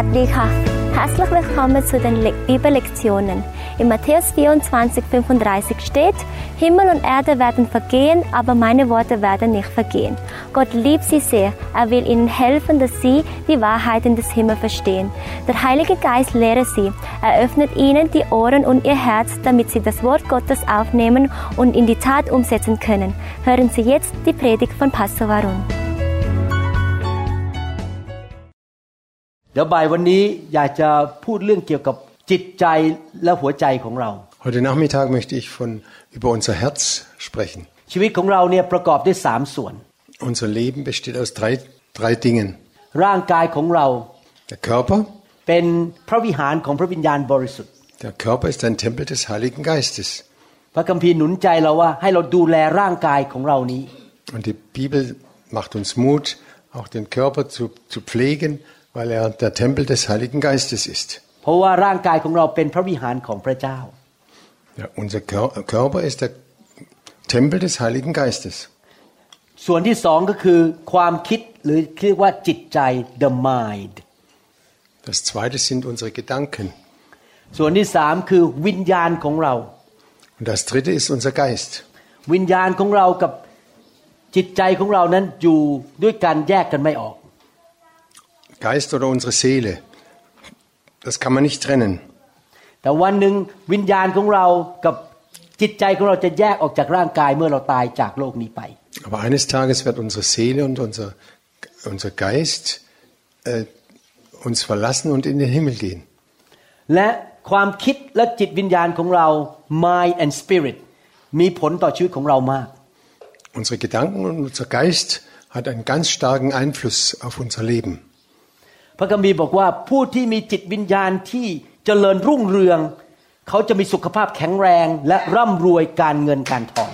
Radlika. Herzlich willkommen zu den Bibellektionen. In Matthäus 24, 35 steht, Himmel und Erde werden vergehen, aber meine Worte werden nicht vergehen. Gott liebt sie sehr. Er will ihnen helfen, dass sie die Wahrheiten des Himmels verstehen. Der Heilige Geist lehre sie. Er öffnet ihnen die Ohren und ihr Herz, damit sie das Wort Gottes aufnehmen und in die Tat umsetzen können. Hören Sie jetzt die Predigt von Pastor Varun. เดี๋ยวบ่ายวันนี้อยากจะพูดเรื่องเกี่ยวกับจิตใจและหัวใจของเรา Heute Nachmittag möchte ich von, über unser Herz sprechen. ชีวิตของเราเนี่ยประกอบด้วยสามส่วน Unser Leben besteht aus drei, drei Dingen. ร่างกายของเรา Der Körper. เป็นพระวิหารของพระวิญญาณบริสุทธิ์ Der Körper ist ein Tempel des Heiligen Geistes. พระคัมภีร์หนุนใจเราว่าให้เราดูแลร่างกายของเรานี้ Und die Bibel macht uns Mut, auch den Körper zu, zu pflegen, weil er der Tempel des Heiligen Geistes ist. เพราะว่าร่างกายของเราเป็นพระวิหารของพระเจ้า Ja, unser Kör- Körper ist der Tempel des Heiligen Geistes. ส่วนที่สองก็คือความคิดหรือเรียกว่าจิตใจ the mind Das zweite sind unsere Gedanken. ส่วนที่สามคือวิญญาณของเรา Und das dritte ist unser Geist. วิญญาณของเรากับจิตใจของเรานั้นอยู่ด้วยกันแยกกันไม่ออก Geist oder unsere Seele. Das kann man nicht trennen. แต่วันหนึ่งวิญญาณของเรากับจิตใจของเราจะแยกออกจากร่างกายเมื่อเราตายจากโลกนี้ไป Aber eines Tages wird unsere Seele und unser, unser Geist äh, uns verlassen und in den Himmel gehen. และความคิดและจิตวิญญาณของเรา mind and spirit มีผลต่อชีวิตของเรามาก Unsere Gedanken und unser Geist hat einen ganz starken Einfluss auf unser Leben. พระคัมภีร์บอกว่าผู้ที่มีจิตวิญญาณที่เจริญรุ่งเรือง เขาจะมีสุขภาพแข็งแรงและร่ำรวยการเงินการทอง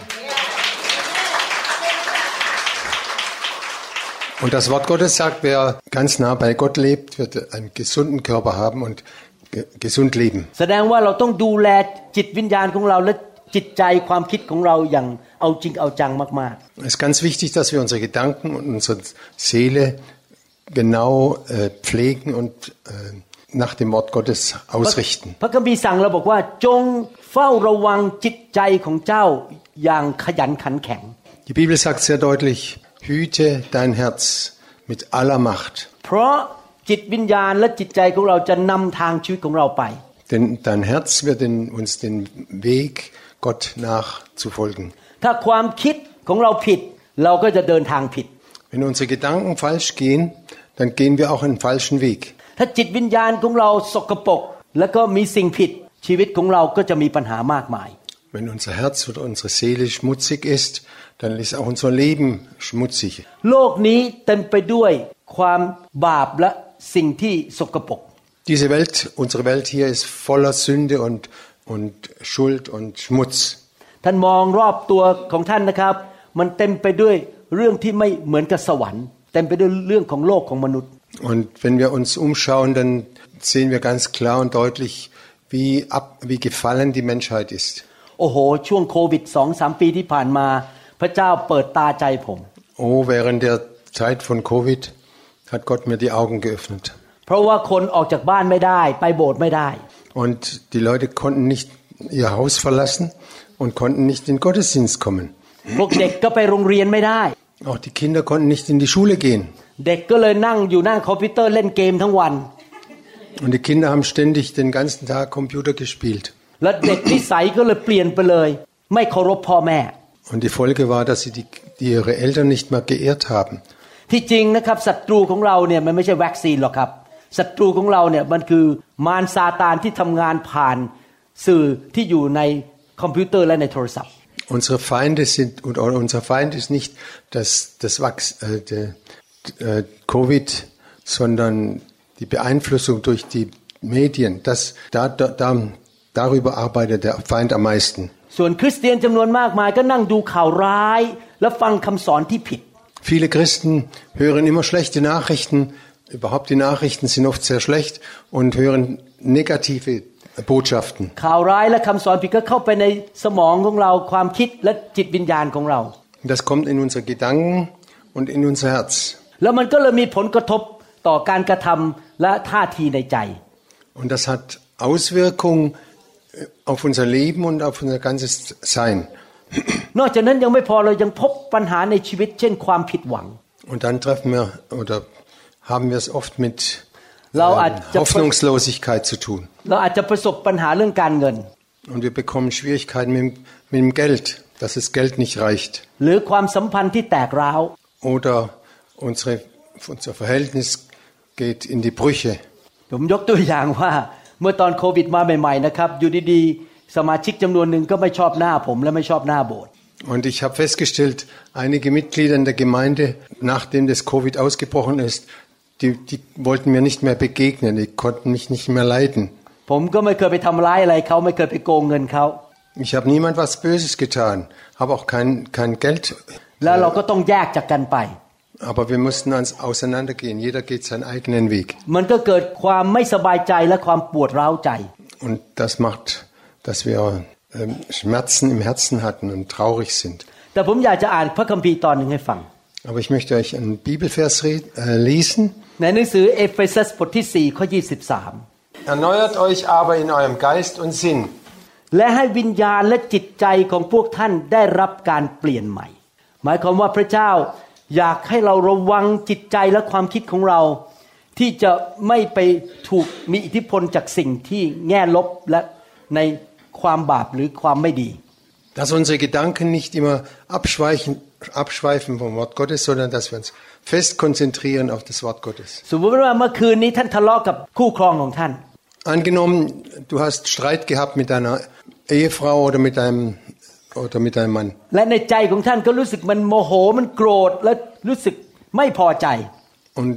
Und das Wort Gottes sagt, wer ganz nah bei Gott lebt, wird einen gesunden Körper haben und ge gesund leben. แสดงว่าเราต้องดูแลจิตวิญญาณของเราและจิตใจความคิดของเราอย่างเอาจริงเอาจังมาก Es ist ganz wichtig, dass wir unsere Gedanken und unsere Seele genau äh, pflegen und äh, nach dem Wort Gottes ๆ ausrichten. พระคัมภีร์สั่งเราบอกว่าจงเฝ้าระวังจิตใจของเจ้าอย่างขยันขันแข็ง Die Bibel sagt sehr deutlich, hüte dein Herz mit aller Macht. เพราะจิตวิญญาณและจิตใจของเราจะนำทางชีวิตของเราไป Denn dein Herz wird in, uns den Weg, Gott nachzufolgen. ถ้าความคิดของเราผิด เราก็จะเดินทางผิด Wenn unsere Gedanken falsch gehen, dann gehen wir auch einen falschen Weg. ถ้าจิตวิญญาณของเราสกปรกแล้วก็มีสิ่งผิด ชีวิตของเราก็จะมีปัญหามากมาย Wenn unser Herz oder unsere Seele schmutzig ist, dann ist auch unser Leben schmutzig. โลกนี้เต็มไปด้วยความบาปและสิ่งที่สกปรก Diese Welt, unsere Welt hier ist voller Sünde und, und Schuld und Schmutz. ท่านมองรอบตัวของท่านนะครับ มันเต็มไปด้วย เรื่องที่ไม่เหมือนกับสวรรค์ เต็มไปด้วยเรื่องของโลกของมนุษย์ Und wenn wir uns umschauen, dann sehen wir ganz klar und deutlich, wie, ab, wie gefallen die Menschheit ist. โอ้โห ช่วงโควิดสองสามปีที่ผ่านมา พระเจ้าเปิดตาใจผม Oh, während der Zeit von Covid hat Gott mir die Augen geöffnet. เพราะว่าคนออกจากบ้านไม่ได้ ไปโบสถ์ไม่ได้ Und die Leute konnten nicht ihr Haus verlassen und konnten nicht in den Gottesdienst kommen. พวกเด็กก็ไปโรงเรียนไม่ได้ Auch die Kinder konnten nicht in die Schule gehen. เด็กก็เลยนั่งอยู่หน้าคอมพิวเตอร์เล่นเกมทั้งวัน Und die Kinder haben ständig den ganzen Tag Computer gespielt. และเด็กนิสัยก็เลยเปลี่ยนไปเลย ไม่เคารพพ่อแม่ Und die Folge war, dass sie die, die ihre Eltern nicht mehr geehrt haben. ที่จริงนะครับศัตรูของเราเนี่ยมันไม่ใช่วัคซีนหรอกครับศัตรูของเราเนี่ยมันคือมารซาตานที่ทำงานผ่านสื่อที่อยู่ในคอมพิวเตอร์และในโทรศัพท์ Unsere Feinde sind, oder unser Feind ist nicht das, das Wachs, äh, der, äh, Covid, sondern die Beeinflussung durch die Medien. Das, da, da, da, darüber arbeitet der Feind am meisten. ส่วนคริสเตียนจำนวนมากมายก็นั่งดูข่าวร้าย และฟังคำสอนที่ผิด Viele Christen hören immer schlechte Nachrichten. Überhaupt die Nachrichten sind oft sehr schlecht und hören negative Botschaften. Das kommt in unsere Gedanken und in unser Herz. Und das hat Auswirkungen auf unser Leben und auf unser ganzes Sein. Und dann treffen wir oder haben wir es oft mit เราอาจ ähm, จะ Hoffnungslosigkeit zu tun. เราอาจจะประสบปัญหาเรื่องการเงิน Und wir bekommen Schwierigkeiten mit, dem- mit dem Geld, dass das Geld nicht reicht. หรือความสัมพันธ์ที่แตกร้าว Oder unsere, unser Verhältnis geht in die Brüche. ผมยกตัวอย่างว่า เมื่อตอนโควิดมาใหม่ๆนะครับ อยู่ดีๆ สมาชิกจำนวนหนึ่งก็ไม่ชอบหน้าผมและไม่ชอบหน้าโบสถ์ Und ich habe festgestellt, einige Mitglieder in der Gemeinde, nachdem das Covid ausgebrochen ist, die, die wollten mir nicht mehr begegnen, die konnten mich nicht mehr leiden. Ich habe niemand was Böses getan, habe auch kein, kein Geld. Äh, aber wir mussten uns auseinandergehen, jeder geht seinen eigenen Weg. Und das macht, dass wir äh, Schmerzen im Herzen hatten und traurig sind. Aber ich möchte euch einen Bibelvers äh, lesen. ในหนังสือเอเฟซัสบทที่4ข้อ23 Erneuert euch aber in eurem Geist und Sinn. และให้วิญญาณและจิตใจของพวกท่านได้รับการเปลี่ยนใหม่ หมายความว่าพระเจ้าอยากให้เราระวังจิตใจและความคิดของเรา ที่จะไม่ไปถูกมีอิทธิพลจากสิ่งที่แง่ลบและในความบาปหรือความไม่ดี Dass unsere Gedanken nicht immer abschweichen, abschweifen vom Wort Gottes, sondern dass wir uns fest konzentrieren auf das Wort Gottes. สมมติว่าเมื่อคืนนี้ท่านทะเลาะกับคู่ครองของท่าน Angenommen, du hast Streit gehabt mit deiner Ehefrau oder mit deinem, oder mit deinem Mann. และในใจของท่านก็รู้สึกมันโมโหมันโกรธและรู้สึกไม่พอใจ Und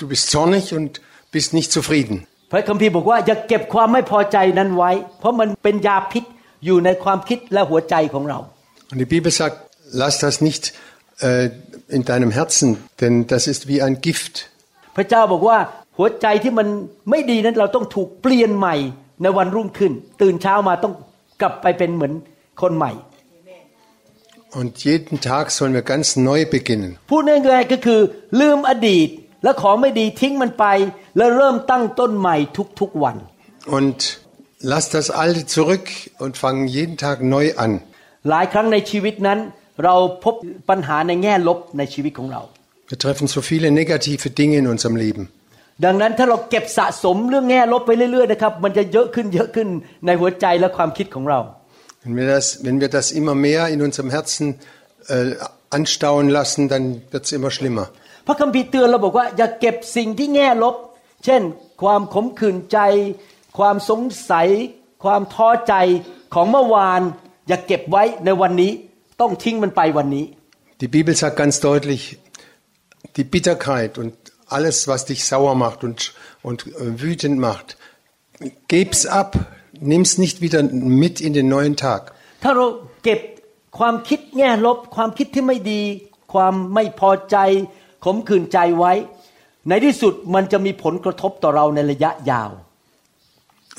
du bist zornig und bist nicht zufrieden. พระคัมภีร์บอกว่าอย่าเก็บความไม่พอใจนั้นไว้ เพราะมันเป็นยาพิษอยู่ในความคิดและหัวใจของเรา Und die Bibel sagt, lass das nicht äh, in deinem Herzen, denn das ist wie ein Gift. พระเจ้าบอกว่าหัวใจที่มันไม่ดีนั้นเราต้องถูกเปลี่ยนใหม่ในวันรุ่งขึ้น ตื่นเช้ามาต้องกลับไปเป็นเหมือนคนใหม่ Und jeden Tag sollen wir ganz neu beginnen. พูดง่ายๆก็คือลืมอดีต และของไม่ดีทิ้งมันไป แล้วเริ่มตั้งต้นใหม่ทุกๆวัน Und lass das Alte zurück und fangen jeden Tag neu an. หลายครั้งในชีวิตนั้น เราพบปัญหาในแง่ลบในชีวิตของเรา Wir treffen so viele negative Dinge in unserem Leben. ดังนั้นถ้าเราเก็บสะสมเรื่องแง่ลบไปเรื่อยๆนะครับมันจะเยอะขึ้นเยอะขึ้นในหัวใจและความคิดของเรา Wenn wir das, wenn wir das immer mehr in unserem Herzen äh, anstauen lassen, dann wird es immer schlimmer. พระคัมภีร์เตือนเราบอกว่าอย่าเก็บสิ่งที่แง่ลบ เช่น ความขมขื่นใจ ความสงสัย ความท้อใจของเมื่อวาน อย่าเก็บไว้ในวันนี้ ต้องทิ้งมันไปวันนี้ Die Bibel sagt ganz deutlich, die Bitterkeit und alles, was dich sauer macht und, und äh, wütend macht, gib's ab, nimm's nicht wieder mit in den neuen Tag. ถ้าเราเก็บความคิดแง่ลบความคิดที่ไม่ดี ความไม่พอใจขมขื่นใจไว้ ในที่สุดมันจะมีผลกระทบต่อเราในระยะยาว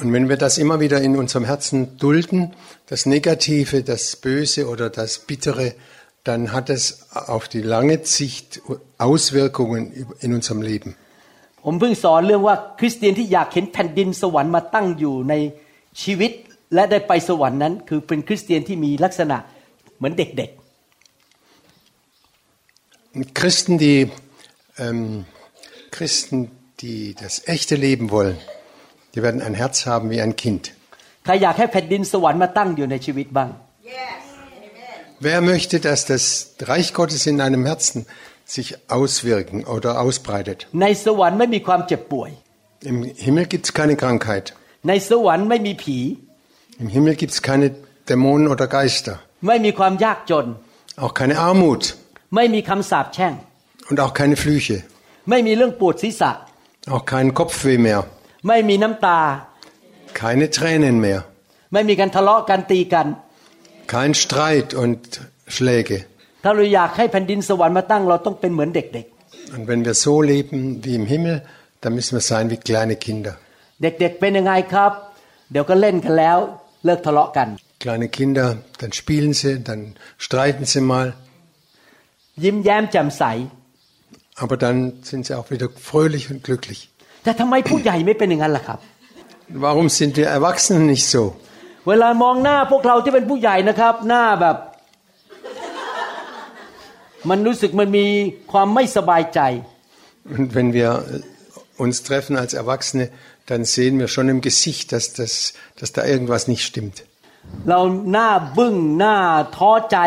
Und wenn wir das immer wieder in unserem Herzen dulden, das Negative, das Böse oder das Bittere, dann hat es auf die lange Sicht Auswirkungen in unserem Leben. ผมเพิ่งสอนเรื่องว่าคริสเตียนที่อยากเห็นแผ่นดินสวรรค์มาตั้งอยู่ในชีวิต และได้ไปสวรรค์นั้น คือเป็นคริสเตียนที่มีลักษณะเหมือนเด็ก Christen, die ähm, Christen, die das echte Leben wollen, die werden ein Herz haben wie ein Kind. ๆใครอยากให้แผ่นดินสวรรค์มาตั้งอยู่ในชีวิตบ้าง Wer möchte, dass das Reich Gottes in einem Herzen sich auswirken oder ausbreitet? ในสวรรค์ไม่มีความเจ็บป่วย Im Himmel gibt es keine Krankheit. ในสวรรค์ไม่มีผี Im Himmel gibt es keine Dämonen oder Geister. ไม่มีความยากจน Auch keine Armut ไม่มีคำสาปแช่ง und auch keine Flüche. ไม่มีเรื่องปวดศีรษะ Auch kein Kopfweh mehr. ไม่มีน้ำตา Keine Tränen mehr. ไม่มีการทะเลาะกันตีกัน Kein Streit und Schläge. ถ้าเราอยากให้แผ่นดินสวรรค์มาตั้งเราต้องเป็นเหมือนเด็ก Und wenn wir so leben wie im Himmel, dann müssen wir sein wie kleine Kinder. ๆ เด็กๆเป็นยังไงครับ เดี๋ยวก็เล่นกันแล้ว เลิกทะเลาะกัน Kleine Kinder, dann spielen sie, dann streiten sie mal. ยิ้มแย้มแจ่มใส Aber dann sind sie auch wieder fröhlich und glücklich. แต่ทำไมผู้ใหญ่ไม่เป็นอย่างนั้นล่ะครับ Warum sind wir Erwachsenen nicht so? เวลามองหน้าพวกเราที่เป็นผู้ใหญ่นะครับ หน้าแบบ มันรู้สึกมันมีความไม่สบายใจ Und wenn wir äh, uns treffen als Erwachsene, dann sehen wir schon im Gesicht, dass, das, dass da irgendwas nicht stimmt. เราหน้าบึ้งหน้าท้อใจ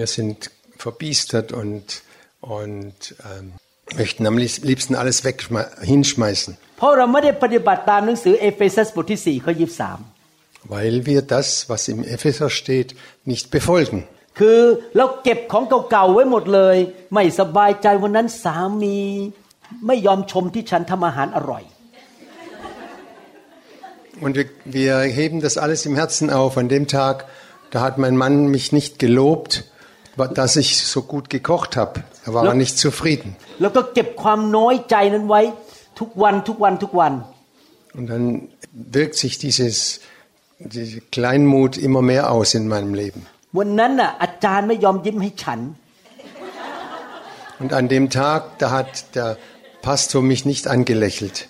Wir sind verbiestert und, und ähm, möchten am liebs- liebsten alles wegschme- hinschmeißen, เพราะเราไม่ได้ปฏิบัติตามหนังสือเอเฟซัสบทที่4ข้อ23 weil wir das, was im Epheser steht, nicht befolgen. คือเราเก็บของเก่าๆไว้หมดเลย ไม่สบายใจวันนั้นสามี ไม่ยอมชมที่ฉันทำอาหารอร่อย Und wir, wir heben das alles im Herzen auf. An dem Tag, da hat mein Mann mich nicht gelobt, dass ich so gut gekocht habe. Er war nicht zufrieden. Und dann wirkt sich dieses diese Kleinmut immer mehr aus in meinem Leben. Und an dem Tag, da hat der Pastor mich nicht angelächelt.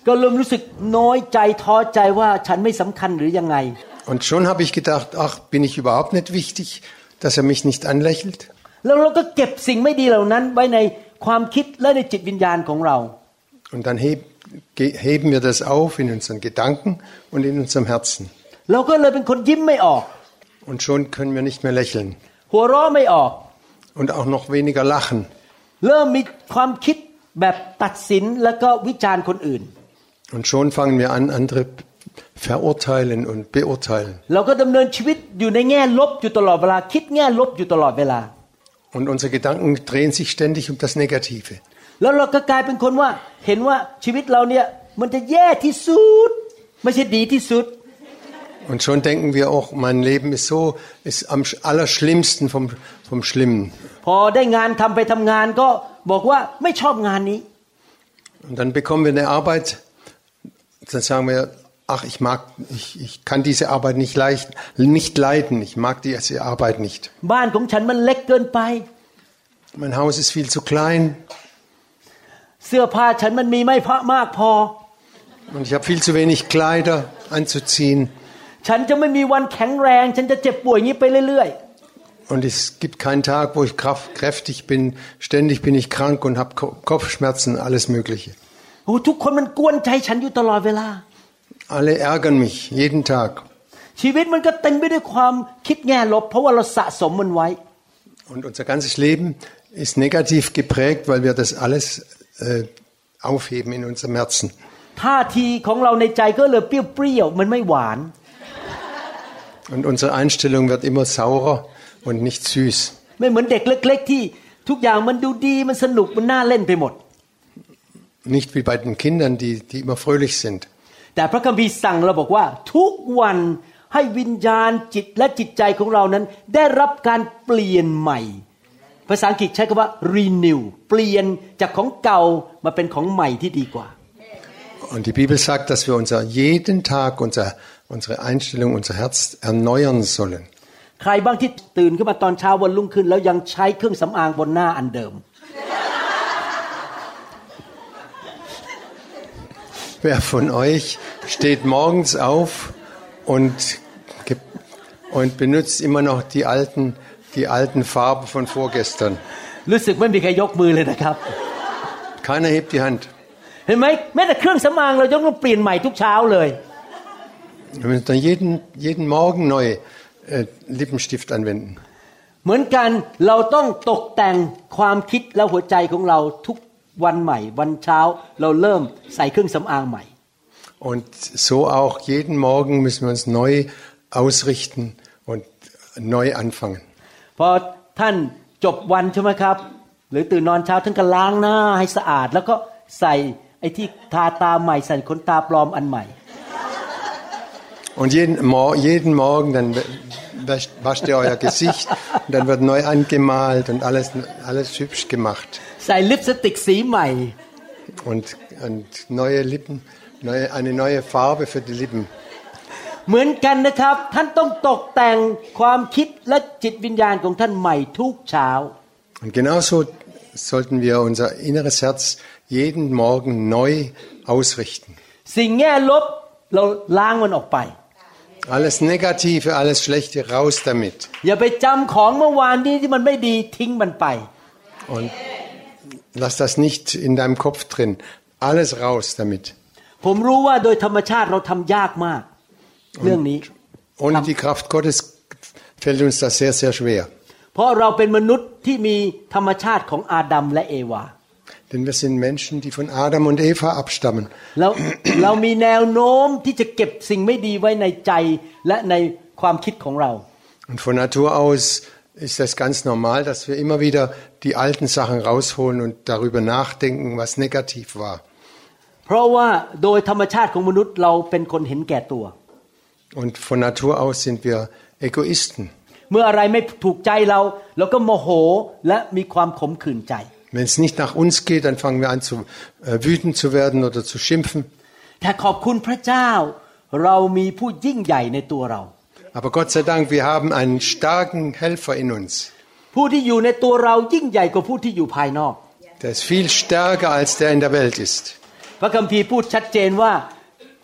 Und schon habe ich gedacht, ach, bin ich überhaupt nicht wichtig, dass er mich nicht anlächelt? แล้วเราก็เก็บสิ่งไม่ดีเหล่านั้นไว้ในความคิดและในจิตวิญญาณของเรา Und dann heb, ge- heben wir das auf in unseren Gedanken und in unserem Herzen. เราก็เลยเป็นคนยิ้มไม่ออก Und schon können wir nicht mehr lächeln หัวเราะไม่ออก und auch noch weniger lachen. เริ่มมีความคิดแบบตัดสินแล้วก็วิจารณ์คนอื่น Und schon fangen wir an, andere verurteilen und beurteilen. เราก็ดำเนินชีวิตอยู่ในแง่ลบอยู่ตลอดเวลา คิดแง่ลบอยู่ตลอดเวลา Und unsere Gedanken drehen sich ständig um das Negative. แล้วเราก็กลายเป็นคนว่าเห็นว่าชีวิตเราเนี่ยมันจะแย่ที่สุด ไม่ใช่ดีที่สุด Und schon denken wir auch, mein Leben ist so, ist am sch- allerschlimmsten vom, vom Schlimmen. พอได้งานทำไปทำงานก็บอกว่าไม่ชอบงานนี้ Und dann bekommen wir eine Arbeit, dann sagen wir, ach, ich mag, ich, ich kann diese Arbeit nicht, leicht, nicht leiden, ich mag diese Arbeit nicht. บ้านของฉันมันเล็กเกินไป Mein Haus ist viel zu klein เสื้อผ้าฉันมันมีไม่พอมากพอ und ich habe viel zu wenig Kleider anzuziehen ฉันจะไม่มีวันแข็งแรง ฉันจะเจ็บป่วยอย่างนี้ไปเรื่อย und es gibt keinen Tag, wo ich kraft, kräftig bin, ständig bin ich krank und habe Ko- Kopfschmerzen, alles Mögliche. ๆโอ้ทุกคนมันกวนใจฉันอยู่ตลอดเวลา alle ärgern mich jeden Tag. Und unser ganzes Leben ist negativ geprägt, weil wir das alles äh, aufheben in unserem Herzen. Und unsere Einstellung wird immer saurer und nicht süß. Nicht wie bei den Kindern, die, die immer fröhlich sind. แต่พระคัมภีร์สั่งเราบอกว่า ทุกวันให้วิญญาณจิตและจิตใจของเรานั้น ได้รับการเปลี่ยนใหม่ ภาษาอังกฤษใช้คำว่า renew เปลี่ยนจากของเก่ามาเป็นของใหม่ที่ดีกว่า Und die Bibel sagt, dass wir unser jeden Tag unser, unsere Einstellung, unser Herz erneuern sollen. ใครบ้างที่ตื่นขึ้นมาตอนเช้าวันรุ่งขึ้น แล้วยังใช้เครื่องสำอางบนหน้าอันเดิม Wer von euch steht morgens auf und, ge- und benutzt immer noch die alten, die alten Farben von vorgestern? รู้สึกไม่มีใครยกมือเลยนะครับ Keiner hebt die Hand. เห็นไหมแม้แต่เครื่องสำอางเรายังต้องเปลี่ยนใหม่ทุกเช้าเลย Wir müssen dann jeden, jeden Morgen neu äh, Lippenstift anwenden. เหมือนกันเราต้องตกแต่งความคิดและหัวใจของเราทุก วันใหม่ วันเช้าเราเริ่มใส่เครื่องสำอางใหม่ Und so auch jeden Morgen müssen wir uns neu ausrichten und neu anfangen. พอท่านจบวันใช่ไหมครับ หรือตื่นนอนเช้าท่านก็ล้างหน้าให้สะอาด แล้วก็ใส่ไอ้ที่ทาตาใหม่ใส่ขนตาปลอมอันใหม่ Und jeden, Mor jeden Morgen dann wascht, wascht ihr euer Gesicht und dann wird neu angemalt und alles, alles hübsch gemacht. ใส่ลิปสติกสีใหม่ Und, und neue Lippen, neue, eine neue Farbe für die Lippen. เหมือนกันนะครับ ท่านต้องตกแต่งความคิดและจิตวิญญาณของท่านใหม่ทุกเช้า Und genauso sollten wir unser inneres Herz jeden Morgen neu ausrichten. สิ่งแง่ลบเราล้างมันออกไป Alles Negative, alles Schlechte raus damit. อย่าไปจำของเมื่อวานนี้ที่มันไม่ดีทิ้งมันไป Und lass das nicht in deinem Kopf drin. Alles raus damit. ผมรู้ว่าโดยธรรมชาติเราทำยากมาก เรื่องนี้ Ohne die Kraft Gottes fällt uns das sehr, sehr schwer. เพราะเราเป็นมนุษย์ที่มีธรรมชาติของอาดัมและเอวา Denn wir sind Menschen, die von Adam und Eva abstammen. แล้ว เรามีแนวโน้มที่จะเก็บสิ่งไม่ดีไว้ในใจและในความคิดของเรา Und von Natur aus ist das ganz normal, dass wir immer wieder die alten Sachen rausholen und darüber nachdenken, was negativ war. เพราะว่าโดยธรรมชาติของมนุษย์เราเป็นคนเห็นแก่ตัว Und von Natur aus sind wir Egoisten. เมื่ออะไรไม่ถูกใจเราเราก็โมโหและมีความขมขื่นใจ Wenn es nicht nach uns geht, dann fangen wir an zu äh, wütend zu werden oder zu schimpfen. แต่ขอบคุณพระเจ้า เรามีผู้ยิ่งใหญ่ในตัวเรา Aber Gott sei Dank, wir haben einen starken Helfer in uns. ผู้ที่อยู่ในตัวเรายิ่งใหญ่กว่าผู้ที่อยู่ภายนอก Der ist viel stärker, als der in der Welt ist. พระคัมภีร์พูดชัดเจนว่า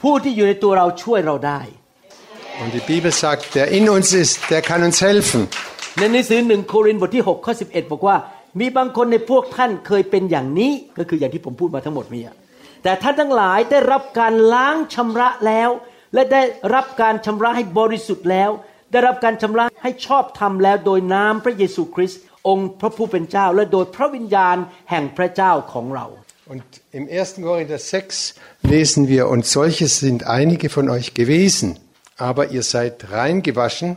ผู้ที่อยู่ในตัวเราช่วยเราได้ Und die Bibel sagt, der in uns ist, der kann uns helfen. ในหนังสือหนึ่งโครินธ์บทที่6ข้อ11บอกว่ามีบางคนในพวกท่านเคยเป็นอย่างนี้ก็คืออย่างที่ผมพูดมาทั้งหมดนี้อะแต่ท่านทั้งหลายได้รับการล้างชำระแล้ว และได้รับการชำระให้บริสุทธิ์แล้ว ได้รับการชำระให้ชอบธรรมแล้วโดยน้ำพระเยซูคริสต์องค์พระผู้เป็นเจ้า และโดยพระวิญญาณแห่งพระเจ้าของเรา Und im 1. Korinther 6 lesen wir, und solche sind einige von euch gewesen, aber ihr seid reingewaschen,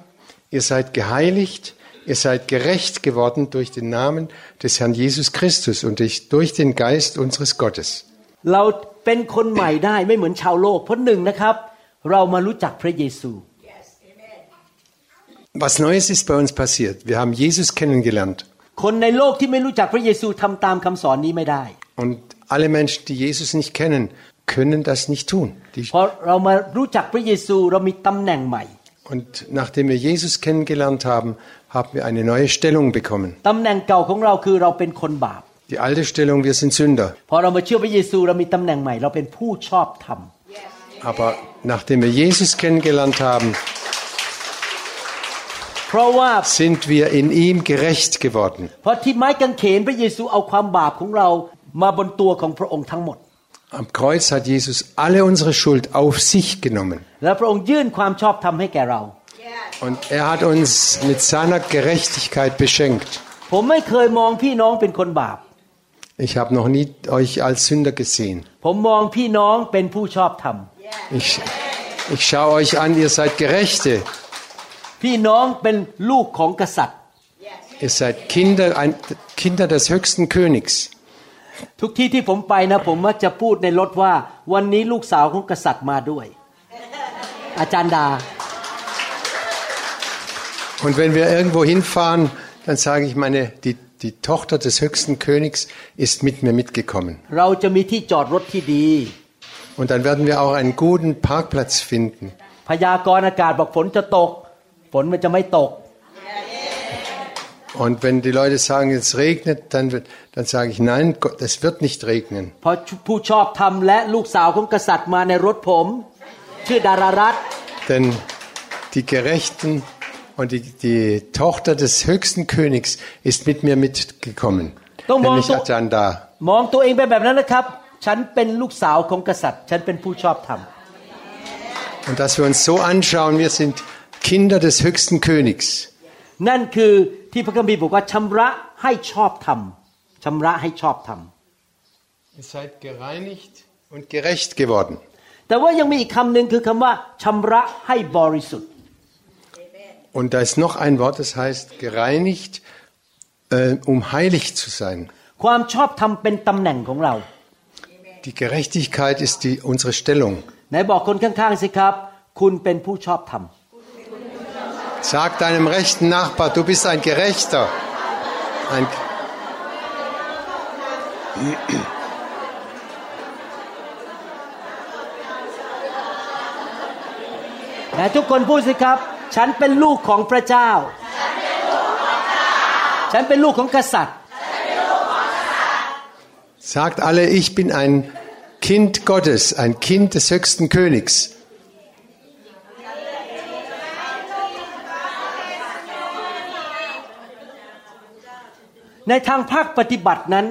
ihr seid geheiligt, ihr seid gerecht geworden durch den Namen des Herrn Jesus Christus und durch den Geist unseres Gottes. เราเป็นคนใหม่ได้ไม่เหมือนชาวโลกเพราะหนึ่งนะครับ เรามารู้จักพระเยซู Was Neues ist bei uns passiert. Wir haben Jesus kennengelernt. คนในโลกที่ไม่รู้จักพระเยซูทำตามคำสอนนี้ไม่ได้ Und alle Menschen, die Jesus nicht kennen, können das nicht tun. Die, พอเรามารู้จักพระเยซูเรามีตำแหน่งใหม่ und nachdem wir Jesus kennengelernt haben, haben wir eine neue Stellung bekommen. ตำแหน่งเก่าของเราคือเราเป็นคนบาป Die alte Stellung, wir sind Sünder. พอเรามาเชื่อพระเยซูเรามีตำแหน่งใหม่ เราเป็นผู้ชอบธรรม Aber nachdem wir Jesus kennengelernt haben, เพราะว่า sind wir in ihm gerecht geworden. Am Kreuz hat Jesus alle unsere Schuld auf sich genommen. Und er hat uns mit seiner Gerechtigkeit beschenkt. Ich habe noch nie euch als Sünder gesehen. Ich, ich schaue euch an, ihr seid Gerechte. พี่น้องเป็นลูกของกษัตริย์ Ihr seid Kinder, ein, Kinder des höchsten Königs. ทุกที่ที่ผมไปนะ ผมมักจะพูดในรถว่า วันนี้ลูกสาวของกษัตริย์มาด้วย อาจารย์ดา Und wenn wir irgendwo hinfahren, dann sage ich, meine, die, die Tochter des höchsten Königs ist mit mir mitgekommen. เราจะมีที่จอดรถที่ดี Und dann werden wir auch einen guten Parkplatz finden. พยากรณ์อากาศบอกฝนจะตก ฝนมันจะไม่ตก Und wenn die Leute sagen, es regnet, dann, wird, dann sage ich, nein, Gott, es wird nicht regnen. เพราะผู้ชอบธรรมและลูกสาวของกษัตริย์มาในรถผม ชื่อดารารัตน์ Denn die Gerechten und die, die Tochter des höchsten Königs ist mit mir mitgekommen. Doch, Nämlich morgen- Ajanda. มองตัวเองเป็นแบบนั้นนะครับ ฉันเป็นลูกสาวของกษัตริย์ ฉันเป็นผู้ชอบธรรม Und dass wir uns so anschauen, wir sind Kinder des höchsten Königs. นั่นคือที่พระคัมภีร์บอกว่าชำระให้ชอบธรรมชำระให้ชอบธรรม Ihr seid gereinigt und gerecht geworden. แต่ว่ายังมีอีกคำหนึ่งคือคำว่าชำระให้บริสุทธิ์ Und da ist noch ein Wort, das heißt gereinigt, äh, um heilig zu sein. ความชอบธรรมเป็นตำแหน่งของเรา Die Gerechtigkeit ist die, unsere Stellung. ไหนบอกคนข้างๆสิครับ คุณเป็นผู้ชอบธรรม Sag deinem rechten Nachbar, du bist ein Gerechter. Ein, แต่ทุกคนพูดสิครับ ฉันเป็นลูกของพระเจ้า ฉันเป็นลูกของกษัตริย์ Sagt alle, ich bin ein Kind Gottes, ein Kind des höchsten Königs. ในทางภาคปฏิบัตินั้น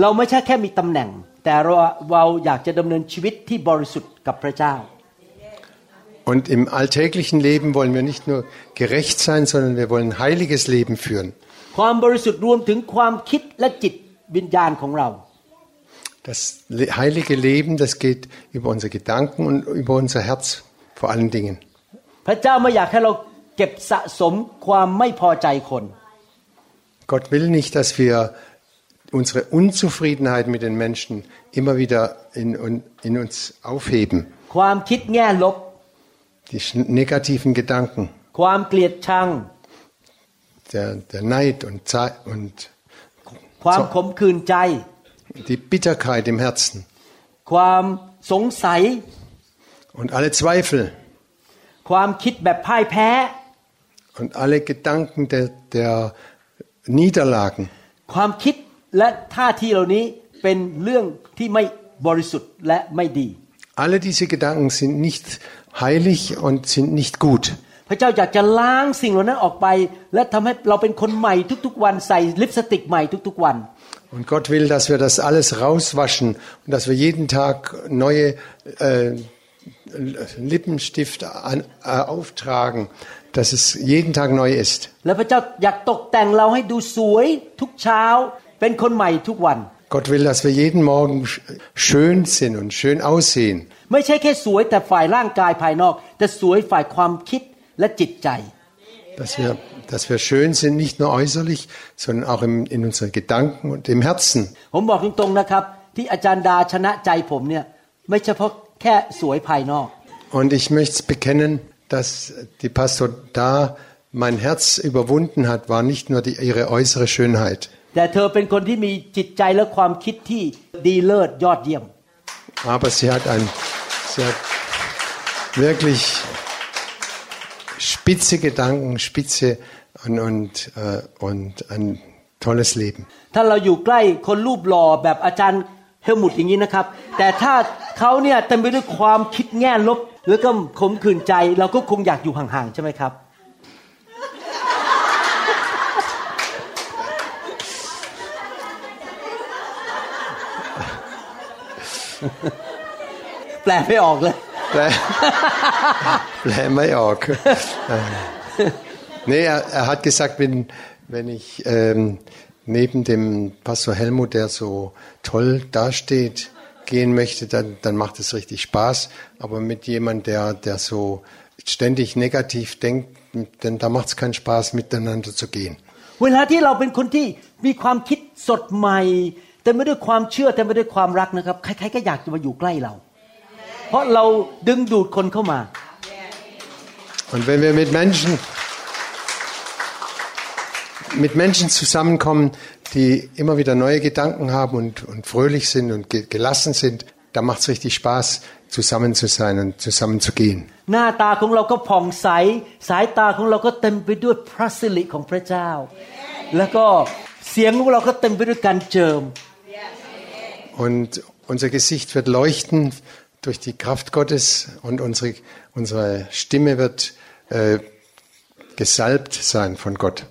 เราไม่ใช่แค่มีตำแหน่ง แต่เราเราอยากจะดำเนินชีวิตที่บริสุทธิ์กับพระเจ้า Und im alltäglichen Leben wollen wir nicht nur gerecht sein, sondern wir wollen ein heiliges Leben führen. ความบริสุทธิ์รวมถึงความคิดและจิตวิญญาณของเรา Das le- heilige Leben, das geht über unsere Gedanken und über unser Herz vor allen Dingen. พระเจ้าไม่อยากให้เราเก็บสะสมความไม่พอใจคน Gott will nicht, dass wir unsere Unzufriedenheit mit den Menschen immer wieder in, in uns aufheben. Die negativen Gedanken. Der, der Neid und, und Zorn, die Bitterkeit im Herzen. Und alle Zweifel. Und alle Gedanken der, der Niederlagen. ความคิดและท่าทีเหล่านี้เป็นเรื่องที่ไม่บริสุทธิ์และไม่ดี Alle diese Gedanken sind nicht heilig und sind nicht gut. พระเจ้าอยากจะล้างสิ่งเหล่านั้นออกไป และทำให้เราเป็นคนใหม่ทุกๆวันใส่ลิปสติกใหม่ทุกๆวัน Und Gott will, dass wir das alles rauswaschen und dass wir jeden Tag neue äh, Lippenstift an, äh, auftragen, dass es jeden Tag neu ist. และพระเจ้าอยากตกแต่งเราให้ดูสวยทุกเช้าเป็นคนใหม่ทุกวัน Gott will, dass wir jeden Morgen sch- schön sind und schön aussehen. ไม่ใช่แค่สวยแต่ฝ่ายร่างกายภายนอก แต่สวยฝ่ายความคิดและจิตใจ Dass wir, dass wir schön sind, nicht nur äußerlich, sondern auch im, in unseren Gedanken und im Herzen. ผมบอกตรงๆนะครับ ที่อาจารย์ดาชนะใจผมเนี่ยไม่เฉพาะแค่สวยภายนอก Und ich möchte bekennen, dass die Pastor da mein Herz überwunden hat, war nicht nur die, ihre äußere Schönheit, แต่เธอเป็นคนที่มีจิตใจและความคิดที่ดีเลิศยอดเยี่ยม aber sie hat ein, sie hat wirklich spitze Gedanken, spitze und, und, äh, und ein tolles Leben. ถ้าเราอยู่ใกล้คนรูปหล่อแบบอาจารย์เฮลมุตอย่างนี้นะครับ แต่ถ้าเขาเนี่ยเต็มไปด้วยความคิดแง่ลบ แล้วก็ขมขื่นใจเราก็คงอยากอยู่ห่างๆใช่ไหมครับ แปลไม่ออกเลย Blä, Blä Majork. nee, er, er hat gesagt, wenn, wenn ich ähm, neben dem Pastor Helmut, der so toll dasteht, gehen möchte, dann, dann macht es richtig Spaß. Aber mit jemand, der, der so ständig negativ denkt, denn da macht es keinen Spaß, miteinander zu gehen. เวลาที่เราเป็นคนที่มีความคิดสดใหม่เต็มไปด้วยความเชื่อเต็มไปด้วยความรักนะครับ ใครๆก็อยากจะมาอยู่ใกล้เรา เพราะเราดึงดูดคนเข้ามา Und wenn wir mit Menschen, mit Menschen zusammenkommen, die immer wieder neue Gedanken haben und, und fröhlich sind und ge gelassen sind, da macht es richtig Spaß, zusammen zu sein und zusammen zu gehen. หน้าตาของเราก็ผ่องใส สายตาของเราก็เต็มไปด้วยพระสิริของพระเจ้า แล้วก็เสียงของเราก็เต็มไปด้วยการเจิม Und unser Gesicht wird leuchten durch die Kraft Gottes und unsere, unsere Stimme wird äh, gesalbt sein von Gott.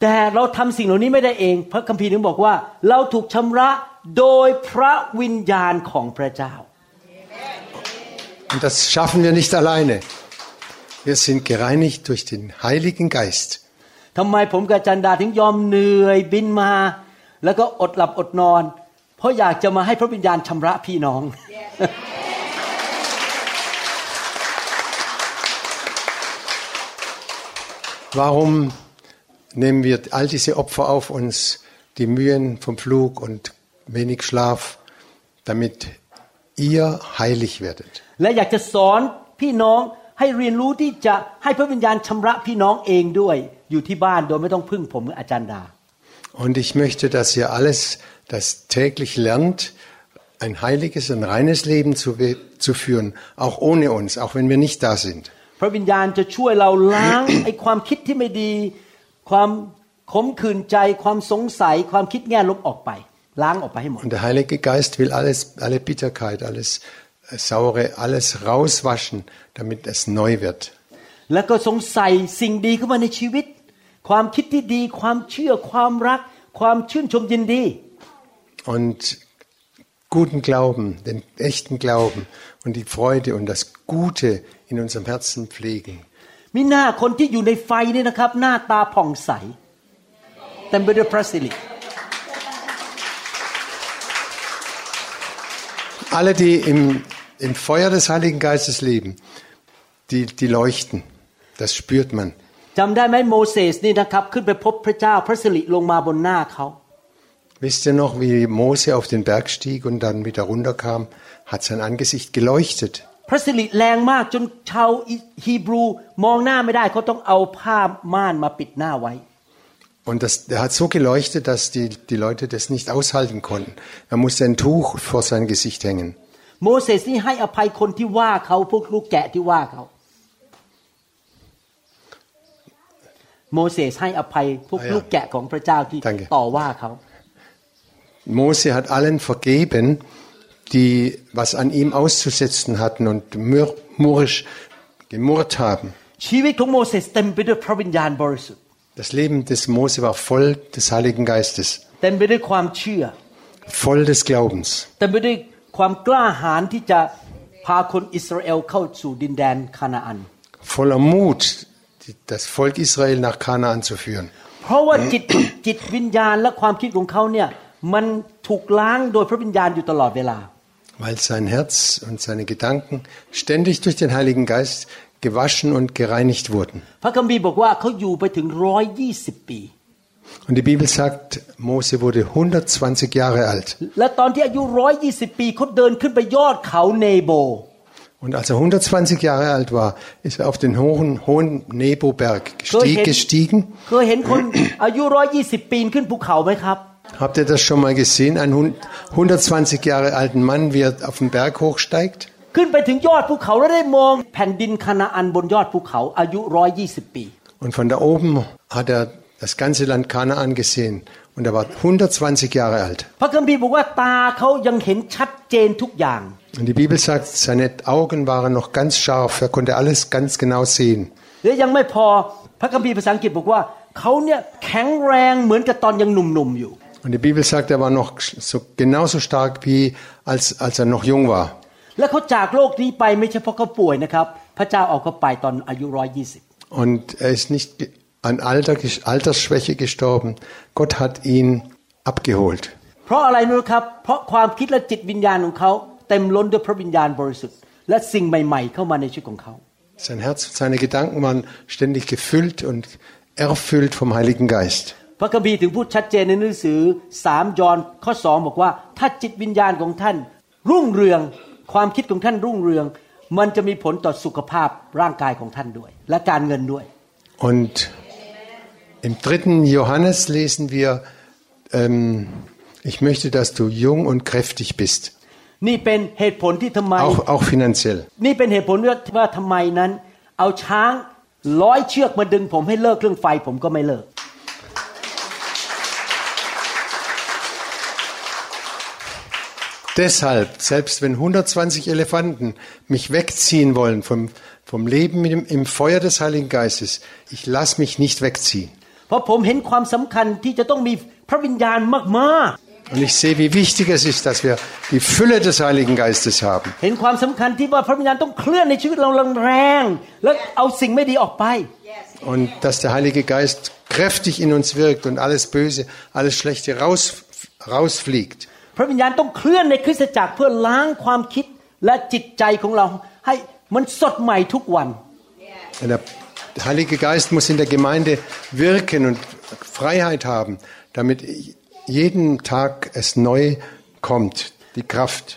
แต่เราทำสิ่งเหล่านี้ไม่ได้เอง พระคัมภีร์ถึงบอกว่า เราถูกชำระโดยพระวิญญาณของพระเจ้า Und das schaffen wir nicht alleine. Wir sind gereinigt durch den Heiligen Geist. ทำไมผมกับจันดาถึงยอมเหนื่อยบินมา แล้วก็อดหลับอดนอน เพราะอยากจะมาให้พระวิญญาณชำระพี่น้อง Warum nehmen wir all diese Opfer auf uns, die Mühen vom Flug und wenig Schlaf, damit ihr heilig werdet? และอยากจะสอนพี่น้องให้เรียนรู้ที่จะให้พระวิญญาณชำระพี่น้องเองด้วย อยู่ที่บ้านโดยไม่ต้องพึ่งผมหรืออาจารย์ดา Und ich möchte, dass ihr alles das täglich lernt, ein heiliges und reines Leben zu, zu führen, auch ohne uns, auch wenn wir nicht da sind. พระวิญญาณจะช่วยเราล้าง ไอ้ความคิดที่ไม่ดี ความขมขื่นใจ ความสงสัย ความคิดแง่ลบออกไป ล้างออกไปให้หมด Und der Heilige Geist will alles, alle Bitterkeit, alles äh, Saure, alles rauswaschen, damit es neu wird. แล้วก็ทรงใส่สิ่งดีเข้ามาในชีวิต ความคิดที่ดี ความเชื่อ ความรัก ความชื่นชมยินดี Und guten Glauben, den echten Glauben und die Freude und das Gute in unserem Herzen pflegen. มีหน้าคนที่อยู่ในไฟนี่นะครับ หน้าตาผ่องใสเต็มไปด้วยพระสิริ Alle, die im, im Feuer des Heiligen Geistes leben, die, die leuchten. Das spürt man. จำได้ไหมโมเสสนี่นะครับ ขึ้นไปพบพระเจ้าพระสิริลงมาบนหน้าเขา Wisst ihr noch, wie Mose auf den Berg stieg und dann wieder runterkam? Hat sein Angesicht geleuchtet. พระสิริแรงมากจนชาวฮีบรูมองหน้าไม่ได้เขาต้องเอาผ้าม่านมาปิดหน้าไว้ Und das, der hat so geleuchtet, dass die, die Leute das nicht aushalten konnten. Er musste ein Tuch vor sein Gesicht hängen. โมเสสนี่ให้อภัยคนที่ว่าเขาพวกลูกแกะที่ว่าเขาโมเสสให้อภัยพวก อ่า ลูกแกะของพระเจ้าที่ Danke ต่อว่าเขา Mose hat allen vergeben, die was an ihm auszusetzen hatten und mür, murrisch gemurrt haben. ชีวิตของโมเสสเต็มไปด้วยพระวิญญาณบริสุทธิ์ Das Leben des Mose war voll des Heiligen Geistes, เต็มไปด้วยความเชื่อ voll des Glaubens, เต็มไปด้วยความกล้าหาญที่จะพาคนอิสราเอลเข้าสู่ดินแดนคานาอัน voller Mut, die- das Volk Israel nach Kanaan zu führen. เพราะว่าจิต จิตวิญญาณและความคิดของเขาเนี่ยมันถูกล้างโดยพระวิญญาณอยู่ตลอดเวลา weil sein Herz und seine Gedanken ständig durch den Heiligen Geist gewaschen und gereinigt wurden. พระคัมภีร์บอกว่าเขาอยู่ไปถึงร้อยยี่สิบปี Und die Bibel sagt, Mose wurde 120 Jahre alt. และตอนที่อายุร้อยยี่สิบปีเขาเดินขึ้นไปยอดเขาเนโบ Und als er 120 Jahre alt war, ist er auf den hohen, hohen Nebo-Berg เคย gestieg, เห็น gestiegen. เคยเห็นคน อายุร้อยยี่สิบปีนขึ้นภูเขาไหมครับ Habt ihr das schon mal gesehen, einen hund- 120 Jahre alten Mann, wie er auf den Berg hochsteigt? ขึ้นไปถึงยอดภูเขาแล้วได้มองแผ่นดินคานาอันบนยอดภูเขา อายุร้อยยี่สิบปี Und von da oben hat er das ganze Land Kanaan gesehen. Und er war 120 Jahre alt. พระคัมภีร์บอกว่าตาเขายังเห็นชัดเจนทุกอย่าง Und die Bibel sagt, seine Augen waren noch ganz scharf. Er konnte alles ganz genau sehen. และยังไม่พอพระคัมภีร์ภาษาอังกฤษบอกว่าเขาเนี่ยแข็งแรงเหมือนกับตอนยังหนุ่มๆอยู่ Und die Bibel sagt, er war noch so, genauso stark wie als, als er noch jung war. และเขาจากโลกนี้ไปไม่ใช่เพราะเขาป่วยนะครับ พระเจ้าเอาเขาไปตอนอายุร้อยยี่สิบ Und er ist nicht ge- an Alter, Altersschwäche gestorben. Gott hat ihn abgeholt. เพราะอะไรรู้ครับ เพราะความคิดและจิตวิญญาณของเขาเต็มล้นด้วยพระวิญญาณบริสุทธิ์ และสิ่งใหม่ ๆ เข้ามาในชีวิตของเขา Sein Herz und seine Gedanken waren ständig gefüllt und erfüllt vom Heiligen Geist. พระคัมภีร์ถึงพูดชัดเจนในหนังสือ3ยอห์นข้อ2บอกว่า ถ้าจิตวิญญาณของท่าน รุ่งเรือง ความคิดของท่านรุ่งเรือง มันจะมีผลต่อสุขภาพร่างกายของท่านด้วย และการเงินด้วย Und im dritten Johannes lesen wir, ähm, ich möchte, dass du jung und kräftig bist, นี่เป็นเหตุผลที่ทำไม auch, auch finanziell. นี่เป็นเหตุผลว่าทำไมนั้น เอาช้างร้อยเชือกมาดึงผมให้เลิกเรื่องไฟผมก็ไม่เลิก Deshalb, selbst wenn 120 Elefanten mich wegziehen wollen vom, vom Leben im, im Feuer des Heiligen Geistes, ich lasse mich nicht wegziehen. Und ich sehe, wie wichtig es ist, dass wir die Fülle des Heiligen Geistes haben. Und dass der Heilige Geist kräftig in uns wirkt und alles Böse, alles Schlechte raus, rausfliegt. พระวิญญาณต้องเคลื่อนในคริสตจักรเพื่อล้างความคิดและจิตใจของเรา ให้มันสดใหม่ทุกวัน Und der Heilige Geist muss in der Gemeinde wirken und Freiheit haben, damit jeden Tag es neu kommt, die Kraft.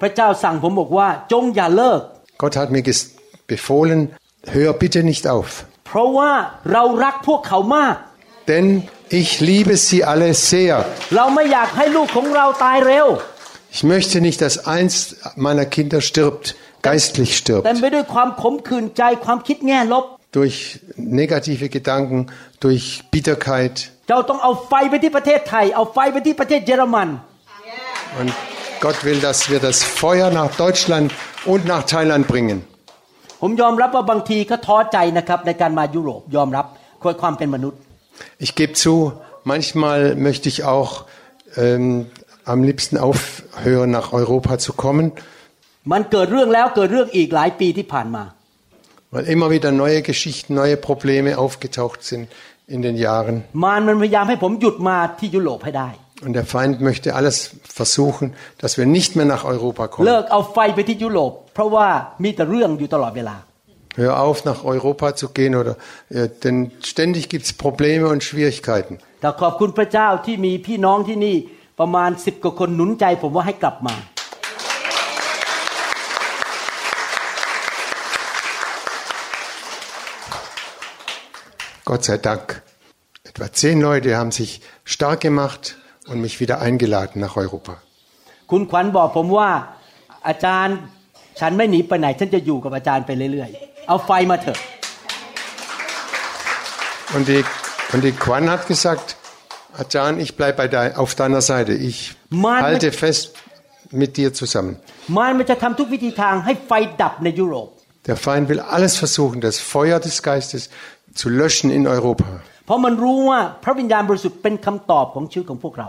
พระเจ้าสั่งผมบอกว่าจงอย่าเลิก Gott hat mir ges- befohlen, hör bitte nicht auf, เพราะว่าเรารักพวกเขามาก denn ich liebe sie alle sehr. เราไม่อยากให้ลูกของเราตายเร็ว Ich möchte nicht, dass eins meiner Kinder stirbt, geistlich แต่ stirbt, ไปด้วยความขมขื่นใจความคิดแง่ลบ durch negative Gedanken, durch Bitterkeit. เจ้าต้องเอาไฟไปที่ประเทศไทย เอาไฟไปที่ประเทศเยอรมัน Und Gott will, dass wir das Feuer nach Deutschland und nach Thailand bringen. ผมยอมรับว่าบางทีก็ท้อใจนะครับในการมายุโรปยอมรับความเป็นมนุษย์ Ich gebe zu, manchmal möchte ich auch ähm, am liebsten aufhören, nach Europa zu kommen, มันเกิดเรื่องแล้วเกิดเรื่องอีกหลายปีที่ผ่านมา weil immer wieder neue Geschichten, neue Probleme aufgetaucht sind in den Jahren. มารมันพยายามให้ผมหยุดมาที่ยุโรปให้ได้ Und der Feind möchte alles versuchen, dass wir nicht mehr nach Europa เลิ kommen. กเอาไฟไปที่ยุโรปเพราะว่ามีแต่เรื่องอยู่ตลอดเวลา hör auf, nach Europa zu gehen, oder äh, denn ständig gibt es Probleme und Schwierigkeiten. Gott sei Dank. Etwa zehn Leute haben sich stark gemacht und mich wieder eingeladen nach Europa. คุณขวัญบอกผมว่าอาจารย์ฉันไม่หนีไปไหนฉันจะอยู่กับอาจารย์ไปเรื่อยๆ เอาไฟมาเถอะ Und die, und die Quan hat gesagt, Ajan, ich bleibe dei, auf deiner Seite. Ich Mann, halte fest mit dir zusammen. มารมันจะทำทุกวิธีทางให้ไฟดับในยุโรป Der Feind will alles versuchen, das Feuer des Geistes zu löschen in Europa. เพราะมันรู้ว่าพระวิญญาณบริสุทธิ์เป็นคำตอบของชีวิตของพวกเรา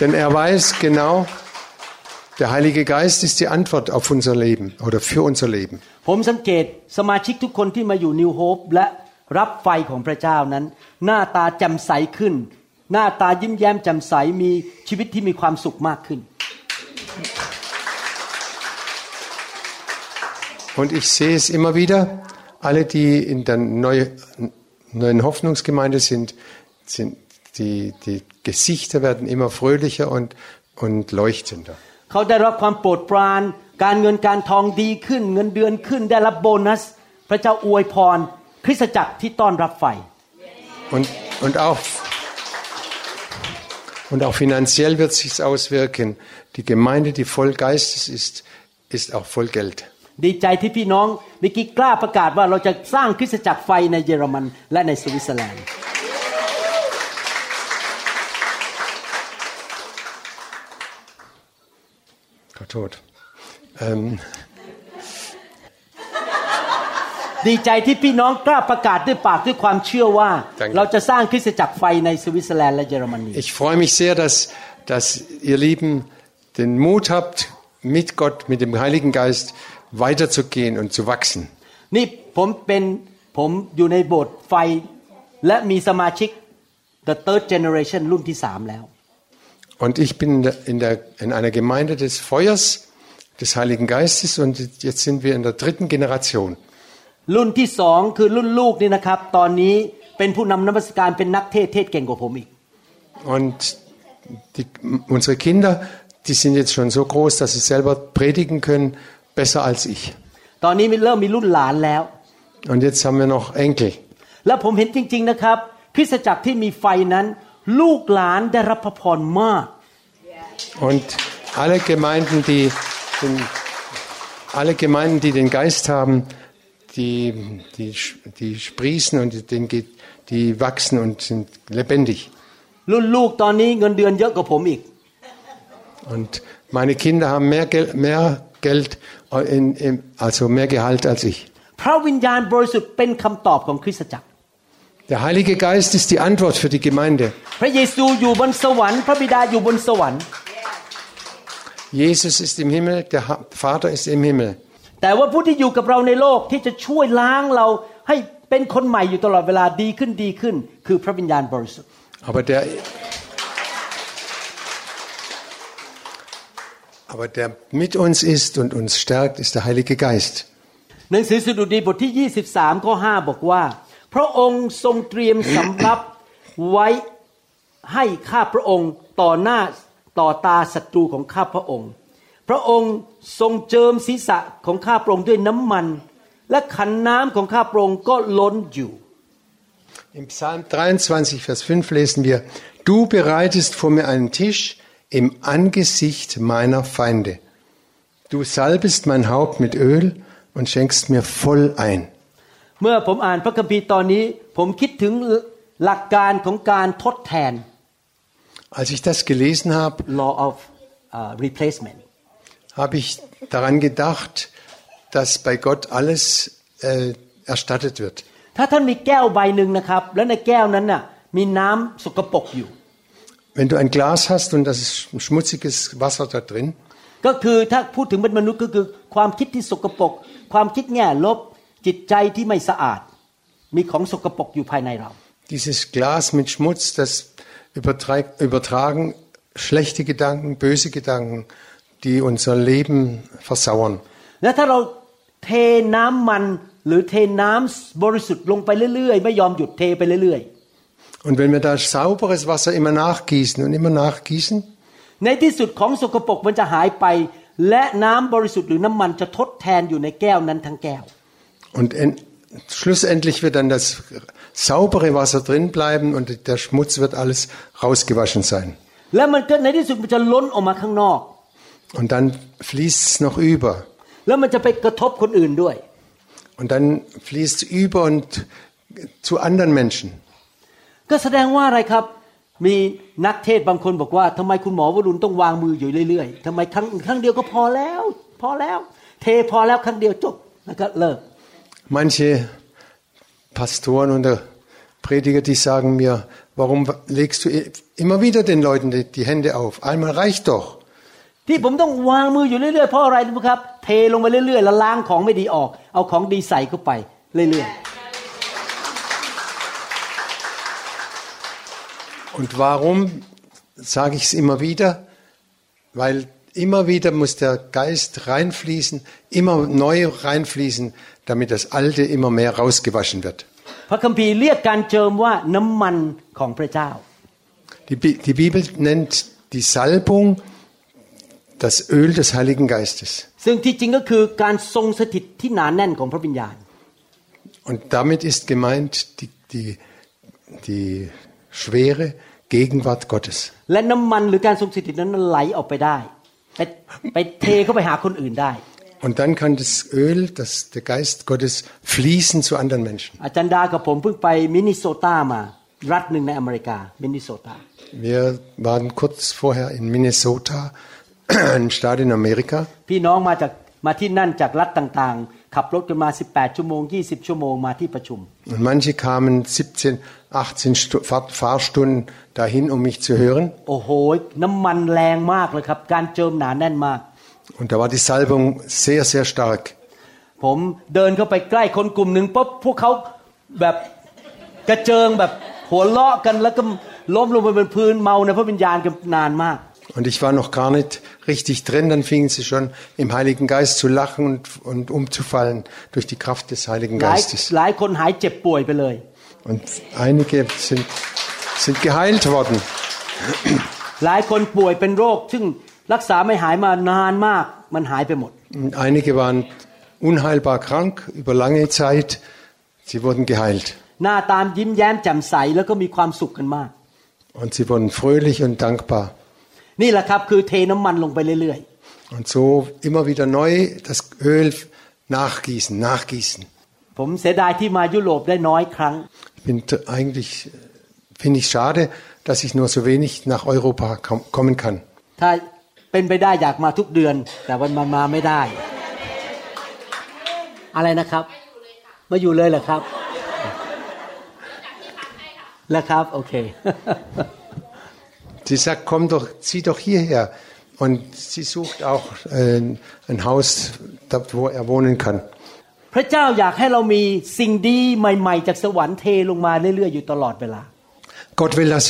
Denn er weiß genau, der Heilige Geist ist die Antwort auf unser Leben oder für unser Leben. ผมสังเกตสมาชิกทุกคนที่มาอยู่นิวโฮปและรับไฟของพระเจ้านั้น หน้าตาแจ่มใสขึ้น หน้าตายิ้มแย้มแจ่มใสมีชีวิตที่มีความสุขมากขึ้น Und ich sehe es immer wieder, alle, die in der neue, neuen Hoffnungsgemeinde sind, sind die, die Gesichter werden immer fröhlicher und, und leuchtender. เขาได้รับความโปรดปราน การเงินการทองดีขึ้น เงินเดือนขึ้นได้รับโบนัส พระเจ้าอวยพร คริสตจักรที่ต้อนรับไฟ Und, und, auch, und auch finanziell wird sich auswirken. Die Gemeinde, die voll Geistes ist, ist auch voll Geld. ดีใจที่พี่น้องเมื่อกี้กล้าประกาศว่าเราจะสร้างคริสตจักรไฟในเยอรมันและในสวิตเซอร์แลนด์ tot. Ähm, ดีใจที่พี่น้องกล้าประกาศด้วยปากด้วยความเชื่อว่า Danke. เราจะสร้างคริสตจักรไฟในสวิตเซอร์แลนด์และเยอรมนี ich freue mich sehr, dass, dass ihr Lieben den Mut habt, mit Gott, mit dem Heiligen Geist weiterzugehen und zu wachsen. นี่ผมเป็นผมอยู่ในโบสถ์ไฟและมีสมาชิก the third generation รุ่นที่สามแล้ว Und ich bin in, der, in, der, in einer Gemeinde des Feuers, des Heiligen Geistes und jetzt sind wir in der dritten Generation. รุ่นที่สองคือรุ่นลูกนี่นะครับ ตอนนี้เป็นผู้นำนมัสการเป็นนักเทศเทศเก่งกว่าผมอีก Und die, unsere Kinder, die sind jetzt schon so groß, dass sie selber predigen können, besser als ich. ตอนนี้เริ่มมีรุ่นหลานแล้ว Und jetzt haben wir noch Enkel. แล้วผมเห็นจริง ๆนะครับ คริสตจักรที่มีไฟนั้น ลูกหลานได้รับพระพรมาก Und alle Gemeinden, die den, alle Gemeinden, die den Geist haben, die, die, die sprießen und die, die, die wachsen und sind lebendig. รุ่นลูกตอนนี้เงินเดือนเยอะกว่าผมอีก Und meine Kinder haben mehr, Gel mehr Geld, in, in, also mehr Gehalt als ich. พระวิญญาณบริสุทธิ์เป็นคำตอบของคริสตจักร Der Heilige Geist ist die Antwort für die Gemeinde. พระเยซูอยู่บนสวรรค์ พระบิดาอยู่บนสวรรค์ Jesus ist im Himmel, der Ha- Vater ist im Himmel. แต่ว่าผู้ที่อยู่กับเราในโลกที่จะช่วยล้างเราให้เป็นคนใหม่อยู่ตลอดเวลาดีขึ้นดีขึ้น คือพระวิญญาณบริสุทธิ์ Aber der, aber der mit uns ist und uns stärkt, ist der Heilige Geist. หนังสือสดุดีบทที่ 23 ข้อ 5 บอกว่า พระองค์ทรงเตรียมสำรับไว้ให้ข้าพระองค์ต่อหน้าต่อตาศัตรูของข้าพระองค์ พระองค์ทรงเจิมศีรษะของข้าพระองค์ด้วยน้ำมัน และขันน้ำของข้าพระองค์ก็ล้นอยู่ Im Psalm 23, Vers 5 lesen wir, Du bereitest vor mir einen Tisch im Angesicht meiner Feinde. Du salbest mein Haupt mit Öl und schenkst mir voll ein. เมื่อผมอ่านพระคัมภีร์ตอนนี้ ผมคิดถึงหลักการของการทดแทน Als ich das gelesen habe, law of uh, replacement. habe ich daran gedacht, dass bei Gott alles äh, erstattet wird. ถ้าท่านมีแก้วใบหนึ่งนะครับ แล้วในแก้วนั้นน่ะมีน้ำสกปรกอยู่ Wenn du ein Glas hast und das ist schmutziges Wasser da drin, ก็คือถ้าพูดถึงเป็นมนุษย์ก็คือความคิดที่สกปรกความคิดแง่ลบ จิตใจที่ไม่สะอาด มีของสกปรกอยู่ภายในเรา dieses Glas mit Schmutz, das überträgt- übertragen schlechte Gedanken, böse Gedanken, die unser Leben versauern. และถ้าเราเทน้ำมันหรือเทน้ำบริสุทธิ์ลงไปเรื่อยๆ ไม่ยอมหยุดเทไปเรื่อย Und wenn wir da sauberes Wasser immer nachgießen und immer nachgießen, ๆ ในที่สุดของสกปรกมันจะหายไป และน้ำบริสุทธิ์หรือน้ำมันจะทดแทนอยู่ในแก้วนั้นทั้งแก้ว Und en, schlussendlich wird dann das saubere Wasser drin bleiben und der Schmutz wird alles rausgewaschen sein. และมันก็ในที่สุดมันจะล้นออกมาข้างนอก Und dann fließt es noch über. แล้วมันจะไปกระทบคนอื่นด้วย Und dann fließt es über und zu anderen Menschen. ก็แสดงว่าอะไรครับ มีนักเทศน์บางคนบอกว่าทำไมคุณหมอวรุณต้องวางมืออยู่เรื่อยๆทำไมครั้งครั้งเดียวก็พอแล้ว พอแล้ว เทพอแล้วครั้งเดียวจบแล้วก็เลิก Manche Pastoren oder Prediger, die sagen mir, warum legst du immer wieder den Leuten die, die Hände auf? Einmal reicht doch. ที่ผมต้องวางมืออยู่เรื่อยๆเพราะอะไรรู้ไหมครับ เทลงไปเรื่อยๆแล้วล้างของไม่ดีออก เอาของดีใส่เข้าไปเรื่อย Und warum sage ich es immer wieder? Weil immer wieder muss der Geist reinfließen, immer neu reinfließen, damit das Alte immer mehr rausgewaschen wird. ๆพระคัมภีร์เรียกการเจิมว่าน้ำมันของพระเจ้า Die, Bi- die Bibel nennt die Salbung das Öl des Heiligen Geistes. ซึ่งที่จริงก็คือการทรงสถิตที่หนาแน่นของพระวิญญาณ Und damit ist gemeint die, die, die schwere Gegenwart Gottes. และน้ำมันหรือการทรงสถิตนั้นไหลออกไปได้ไปไปเทเข้าไปหาคนอื่นได้ Und dann kann das Öl, das, der Geist Gottes, fließen zu anderen Menschen. อาจารย์ดากับผมเพิ่งไปมินนิโซตามา รัฐหนึ่งในอเมริกามินนิโซตา Wir waren kurz vorher in Minnesota, einem Staat in Amerika. พี่น้องมาจากมาที่นั่นจากรัฐต่างๆ ขับรถกันมา 18 ชั่วโมง 20 ชั่วโมงมาที่ประชุม Und manche kamen 17, 18 Stu- Fahr- Fahrstunden dahin, um mich zu hören. โอ้โห น้ำมันแรงมากเลยครับ การเจิมหนาแน่นมาก Und da war die Salbung sehr, sehr stark. ผมเดินเข้าไปใกล้คนกลุ่มหนึ่งปุ๊บพวกเขาแบบกระเจิงแบบหัวเราะกันแล้วก็ล้มลงไปบนพื้นเมาในพระวิญญาณกันนานมาก Und ich war noch gar nicht richtig drin, dann fingen sie schon im Heiligen Geist zu lachen und, und umzufallen durch die Kraft des Heiligen หลาย Geistes. หลายคนหายเจ็บป่วยไปเลย Und einige sind, sind geheilt worden. หลายคนป่วยเป็นโรค ซึ่งรักษาไม่หายมานานมาก มันหายไปหมด Und einige waren unheilbar krank über lange Zeit. Sie wurden geheilt. หน้าตามยิ้มแย้มแจ่มใสแล้วก็มีความสุขกันมาก Und sie wurden fröhlich und dankbar. นี่แหละครับคือเทน้ำมันลงไปเรื่อย Und so immer wieder neu das Öl nachgießen, nachgießen. ๆ ผมเสียดายที่มายุโรปได้น้อยครั้ง Ich bin t- eigentlich, finde ich schade, dass ich nur so wenig nach Europa kom kommen kann. ถ้า เป็นไปได้อยากมาทุกเดือน แต่วันมามาไม่ได้ อะไรนะครับ มาอยู่เลยเหรอครับแล้วครับโอเค Sie sagt, komm doch, zieh doch hierher. Und sie sucht auch äh, ein Haus, da, wo er wohnen kann. พระเจ้าอยากให้เรามีสิ่งดีใหม่ๆ จากสวรรค์เทลงมาเรื่อยๆอยู่ตลอดเวลา Gott will, dass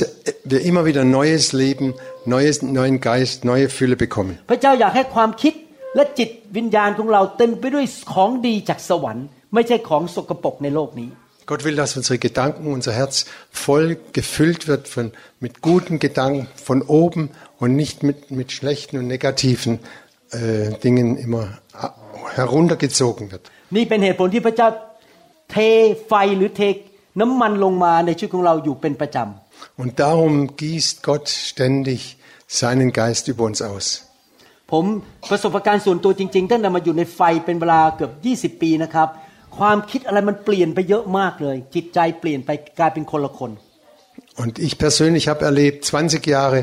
wir immer wieder neues Leben, neues, neuen Geist, neue Fülle bekommen. พระเจ้าอยากให้ความคิดและจิตวิญญาณของเราเต็มไปด้วยของดีจากสวรรค์ ไม่ใช่ของสกปรกในโลกนี้ Gott will, dass unsere Gedanken, unser Herz voll gefüllt wird von, mit guten Gedanken von oben und nicht mit, mit schlechten und negativen äh, Dingen immer a- heruntergezogen wird. นี่เป็นเหตุผลที่พระเจ้าเทไฟหรือเทน้ำมันลงมาในชีวิตของเราอยู่เป็นประจ Und darum gießt Gott ständig seinen Geist über uns aus. ำผมประสบการณ์ส่วนตัวจริงๆตั้งแต่มาอยู่ในไฟเป็นเวลาเกือบ 20 ปีนะครับ ความคิดอะไรมันเปลี่ยนไปเยอะมากเลย จิตใจเปลี่ยนไปกลายเป็นคนละคน Und ich persönlich habe erlebt, 20 Jahre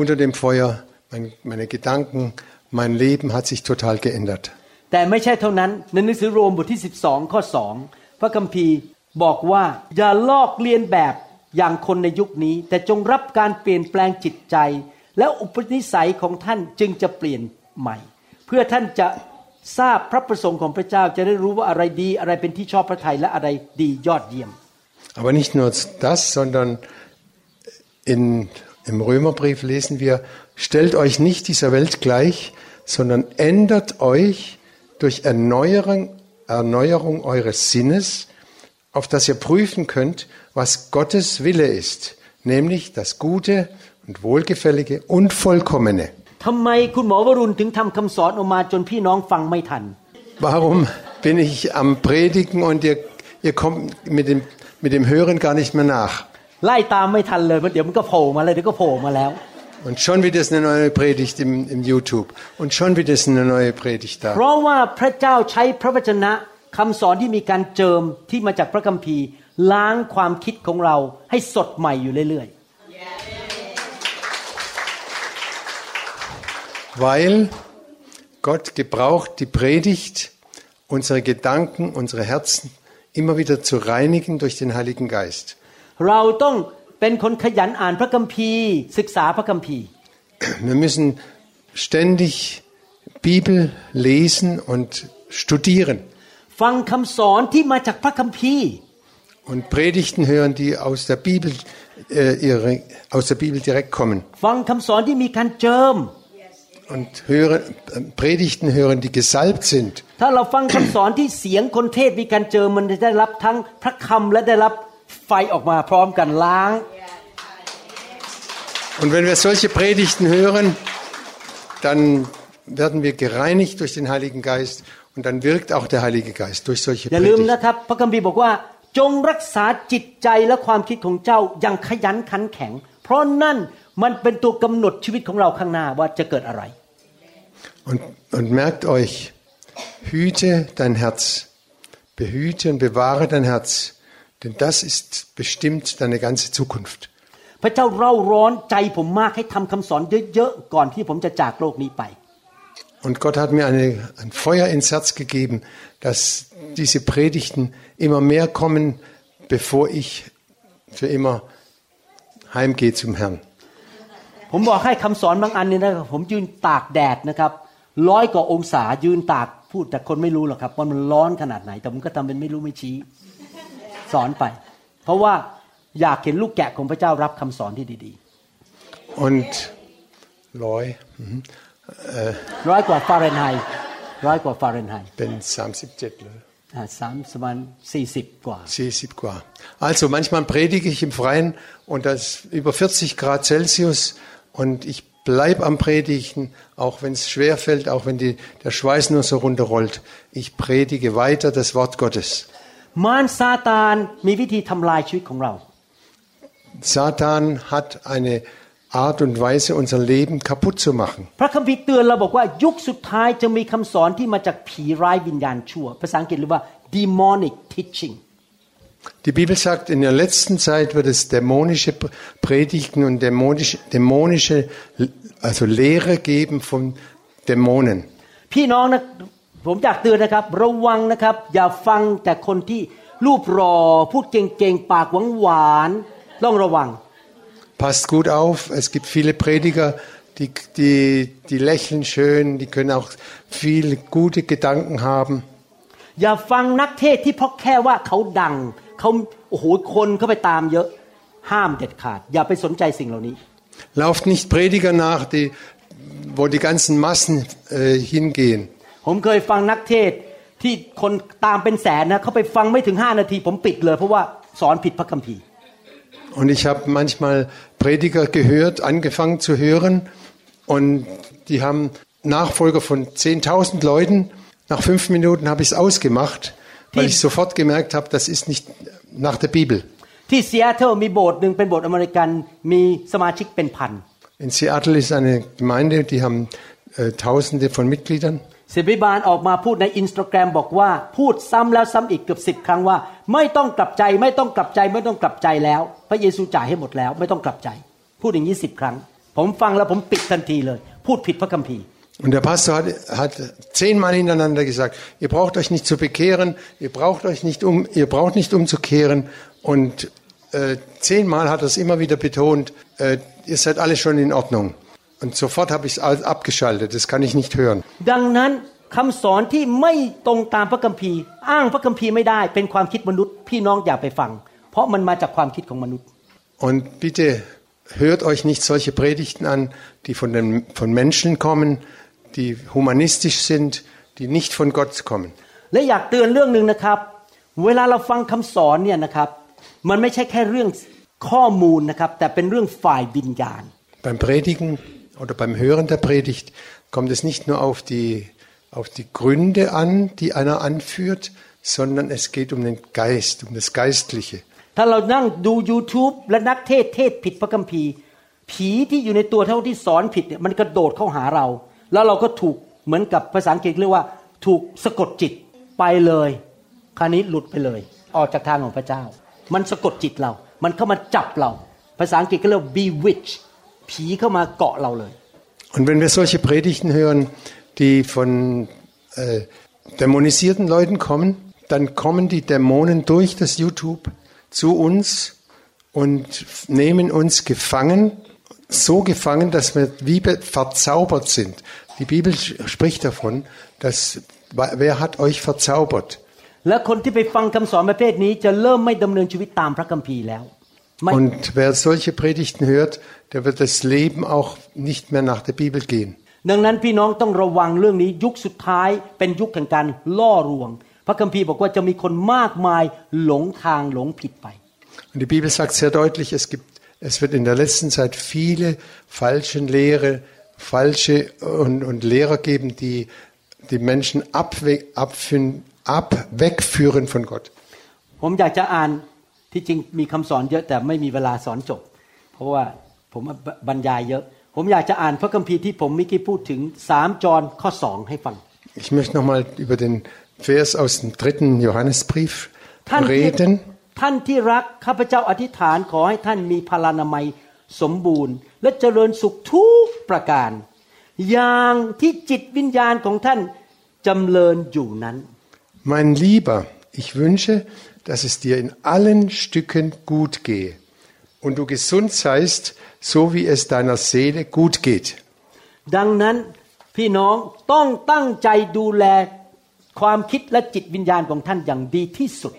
unter dem Feuer, mein, meine Gedanken, mein Leben hat sich total geändert. แต่ไม่ใช่เท่านั้นในหนังสือโรมบทที่ 12 ข้อ 2 พระคัมภีร์บอกว่า อย่าลอกเลียนแบบ อย่างคนในยุคนี้ แต่จงรับการเปลี่ยนแปลงจิตใจ แล้วอุปนิสัยของท่านจึงจะเปลี่ยนใหม่ เพื่อท่านจะทราบพระประสงค์ของพระเจ้าจะได้รู้ว่าอะไรดีอะไรเป็นที่ชอบพระทัยและอะไรดียอดเยี่ยม Aber nicht nur das, sondern in, im Römerbrief lesen wir, stellt euch nicht dieser Welt gleich, sondern ändert euch durch Erneuerung, Erneuerung eures Sinnes, auf das ihr prüfen könnt, was Gottes Wille ist, nämlich das Gute und Wohlgefällige und Vollkommene. Warum bin ich am Predigen und ihr, ihr kommt mit dem, mit dem Hören gar nicht mehr nach? Und schon wieder ist eine neue Predigt im, im YouTube. Und schon wieder ist eine neue Predigt da. ราะว่าพระเจ้าใช้พระวจนะคำสอนที่มีการเจิมที่มาจากพระคัมภีร์ ล้างความคิดของเราให้สดใหม่อยู่เรื่อย Weil Gott gebraucht die Predigt, unsere Gedanken, unsere Herzen immer wieder zu reinigen durch den Heiligen Geist. ๆ เราต้องเป็นคนขยันอ่านพระคัมภีร์ ศึกษาพระคัมภีร์ Wir müssen ständig Bibel lesen und studieren ฟังคำสอนที่มาจากพระคัมภีร์ und Predigten hören, die aus der Bibel, äh, ihre, aus der Bibel direkt kommen. ฟังคำสอนที่มีการเจิม Und hören, äh, Predigten hören, die gesalbt sind. ถ้าเราฟังคำสอนที่เสียงคนเทศมีการเจิมมันจะได้รับทั้งพระคำและได้รับไฟออกมาพร้อมกันล้าง Und wenn wir solche Predigten hören, dann werden wir gereinigt durch den Heiligen Geist und dann wirkt auch der Heilige Geist durch solche อย่าลืม Predigten. นะครับพระคัมภีร์บอกว่าจงรักษาจิตใจและความคิดของเจ้าอย่างขยันขันแข็ง เพราะนั่นมันเป็นตัวกำหนดชีวิตของเราข้างหน้าว่าจะเกิดอะไร Und, und merkt euch, hüte dein Herz, behüte und bewahre dein Herz, denn das ist bestimmt deine ganze Zukunft. พระเจ้าเร่าร้อนใจผมมากให้ทำคำสอนเยอะๆก่อนที่ผมจะจากโลกนี้ไป Und Gott hat mir eine, ein Feuer ins Herz gegeben, dass diese Predigten immer mehr kommen, bevor ich für immer heimgehe zum Herrn. ผมบอกให้คำสอนบางอันเนี่ยนะครับผมยืนตากแดดนะครับร้อยกว่าองศายืนตากพูดแต่คนไม่รู้หรอกครับว่ามันร้อนขนาดไหน แต่ผมก็ทำเป็นไม่รู้ไม่ชี้ สอนไป เพราะว่าอยากเห็นลูกแกะของพระเจ้ารับคำสอนที่ดี Und Loi, mhm, ๆ ร้อยกว่าฟาเรนไฮต์ร้อยกว่าฟาเรนไฮต์ bin 37 Leute. อ่าสามสมันสี่สิบกว่า 40 Grad. Also manchmal predige ich im Freien und das ist über 40 Grad Celsius und ich bleibe am Predigen, auch wenn es schwer fällt, auch wenn die, der Schweiß nur so runterrollt. Ich predige weiter das Wort Gottes. มารซาตานมีวิธีทำลายชีวิตของเรา Satan hat eine Art und Weise, unser Leben kaputt zu machen. พระคัมภีร์เตือนเราบอกว่ายุคสุดท้ายจะมีคำสอนที่มาจากผีร้ายวิญญาณชั่ว ภาษาอังกฤษเรียกว่า demonic teaching Die Bibel sagt, in der letzten Zeit wird es dämonische Predigten und dämonische, dämonische also Lehre geben von Dämonen. พี่น้องนะผมอยากเตือนนะครับ ระวังนะครับ อย่าฟังแต่คนที่รูปรอ พูดเก่งๆ ปากหวานๆต้องระวัง Passt gut auf, es gibt viele Prediger, die, die, die lächeln schön, die können auch viele gute Gedanken haben. อย่าฟังนักเทศที่เพราะแค่ว่าเขาดัง เขาโอ้โหคนเข้าไปตามเยอะ ห้ามเด็ดขาด อย่าไปสนใจสิ่งเหล่านี้ Lauft nicht Prediger nach, die, wo die ganzen Massen äh, hingehen. ผมเคยฟังนักเทศที่คนตามเป็นแสนนะเขาไปฟังไม่ถึงห้านาที ผมปิดเลย เพราะว่าสอนผิดพระคัมภีร์ und ich habe manchmal Prediger gehört, angefangen zu hören. Und die haben Nachfolger von 10.000 Leuten. Nach fünf Minuten habe ich es ausgemacht, weil ich sofort gemerkt habe, das ist nicht nach der Bibel. In Seattle ist eine Gemeinde, die haben äh, Tausende von Mitgliedern. ศิบิบาลออกมาพูดในอินสตาแกรมบอกว่าพูดซ้ำแล้วซ้ำอีกเกือบสิบครั้งว่า ไม่ต้องกลับใจไม่ต้องกลับใจไม่ต้องกลับใจแล้ว พระเยซูจ่ายให้หมดแล้ว ไม่ต้องกลับใจ พูดอย่างนี้สิบครั้ง ผมฟังแล้วผมปิดทันทีเลย พูดผิดพระคัมภีร์ Und der Pastor hat, hat zehnmal hintereinander gesagt, ihr braucht euch nicht zu bekehren, ihr braucht euch nicht um, ihr braucht nicht umzukehren. Und äh, zehnmal hat er es immer wieder betont, äh, ihr seid alle schon in Ordnung. Und sofort habe ich es abgeschaltet, das kann ich nicht hören. ดังนั้นคำสอนที่ไม่ตรงตามพระคัมภีร์ อ้างพระคัมภีร์ไม่ได้ เป็นความคิดมนุษย์ พี่น้องอย่าไปฟัง เพราะมันมาจากความคิดของมนุษย์ Und bitte hört euch nicht solche Predigten an, die von, den, von Menschen kommen, die humanistisch sind, die nicht von Gott kommen. และอยากเตือนเรื่องหนึ่งนะครับ เวลาเราฟังคำสอนเนี่ยนะครับ มันไม่ใช่แค่เรื่องข้อมูลนะครับ แต่เป็นเรื่องฝ่ายวิญญาณ Beim Predigen oder beim Hören der Predigt kommt es nicht nur auf die, auf die Gründe an, die einer anführt, sondern es geht um den Geist, um das Geistliche. ถ้าเรานั่งดู YouTube และนักเทศเทศผิดพระคัมภีร์ผีที่อยู่ในตัวเท่าที่สอนผิดเนี่ยมันกระโดดเข้าหาเรา แล้วเราก็ถูกเหมือนกับภาษาอังกฤษเรียกว่าถูกสะกดจิตไปเลย คราวนี้หลุดไปเลย ออกจากทางของพระเจ้า มันสะกดจิตเรา มันเข้ามาจับเรา ภาษาอังกฤษก็เรียก bewitch Und wenn wir solche Predigten hören, die von äh, dämonisierten Leuten kommen, dann kommen die Dämonen durch das YouTube zu uns und nehmen uns gefangen, so gefangen, dass wir wie verzaubert sind. Die Bibel spricht davon, dass wer hat euch verzaubert? Und ละคนที่ไปฟังคำสอนประเภทนี้จะเริ่มไม่ดำเนินชีวิตตามพระคัมภีร์แล้วไม่ Und wer solche Predigten hört, der wird das Leben auch nicht mehr nach der Bibel gehen. ดังนั้นพี่น้องต้องระวังเรื่องนี้ยุคสุดท้ายเป็นยุคแห่งการล่อลวง พระคัมภีร์บอกว่าจะมีคนมากมายหลงทางหลงผิดไป Und die Bibel sagt sehr deutlich, es gibt, es wird in der letzten Zeit viele falsche Lehre, falsche und, und Lehrer geben, die die Menschen abwe, abführen, ab, wegführen von Gott. ผมอยากจะอ่าน ที่จริงมีคำสอนเยอะแต่ไม่มีเวลาสอนจบ เพราะว่าผมบรรยายเยอะ ผมอยากจะอ่านพระคัมภีร์ที่ผมเมื่อกี้พูดถึง3จอห์นข้อ2ให้ฟัง Ich möchte nochmal über den Vers aus dem dritten Johannesbrief ท่านที่ reden. ท่านที่รักข้าพเจ้าอธิษฐานขอให้ท่านมีพลานามัยสมบูรณ์ และเจริญสุขทุกประการ อย่างที่จิตวิญญาณของท่านจำเริญอยู่นั้น Mein Lieber, ich wünsche, dass es dir in allen Stücken gut gehe und du gesund seist, so wie es deiner Seele gut geht. ดังนั้นพี่น้องต้องตั้งใจดูแลความคิดและจิตวิญญาณของท่านอย่างดีที่สุด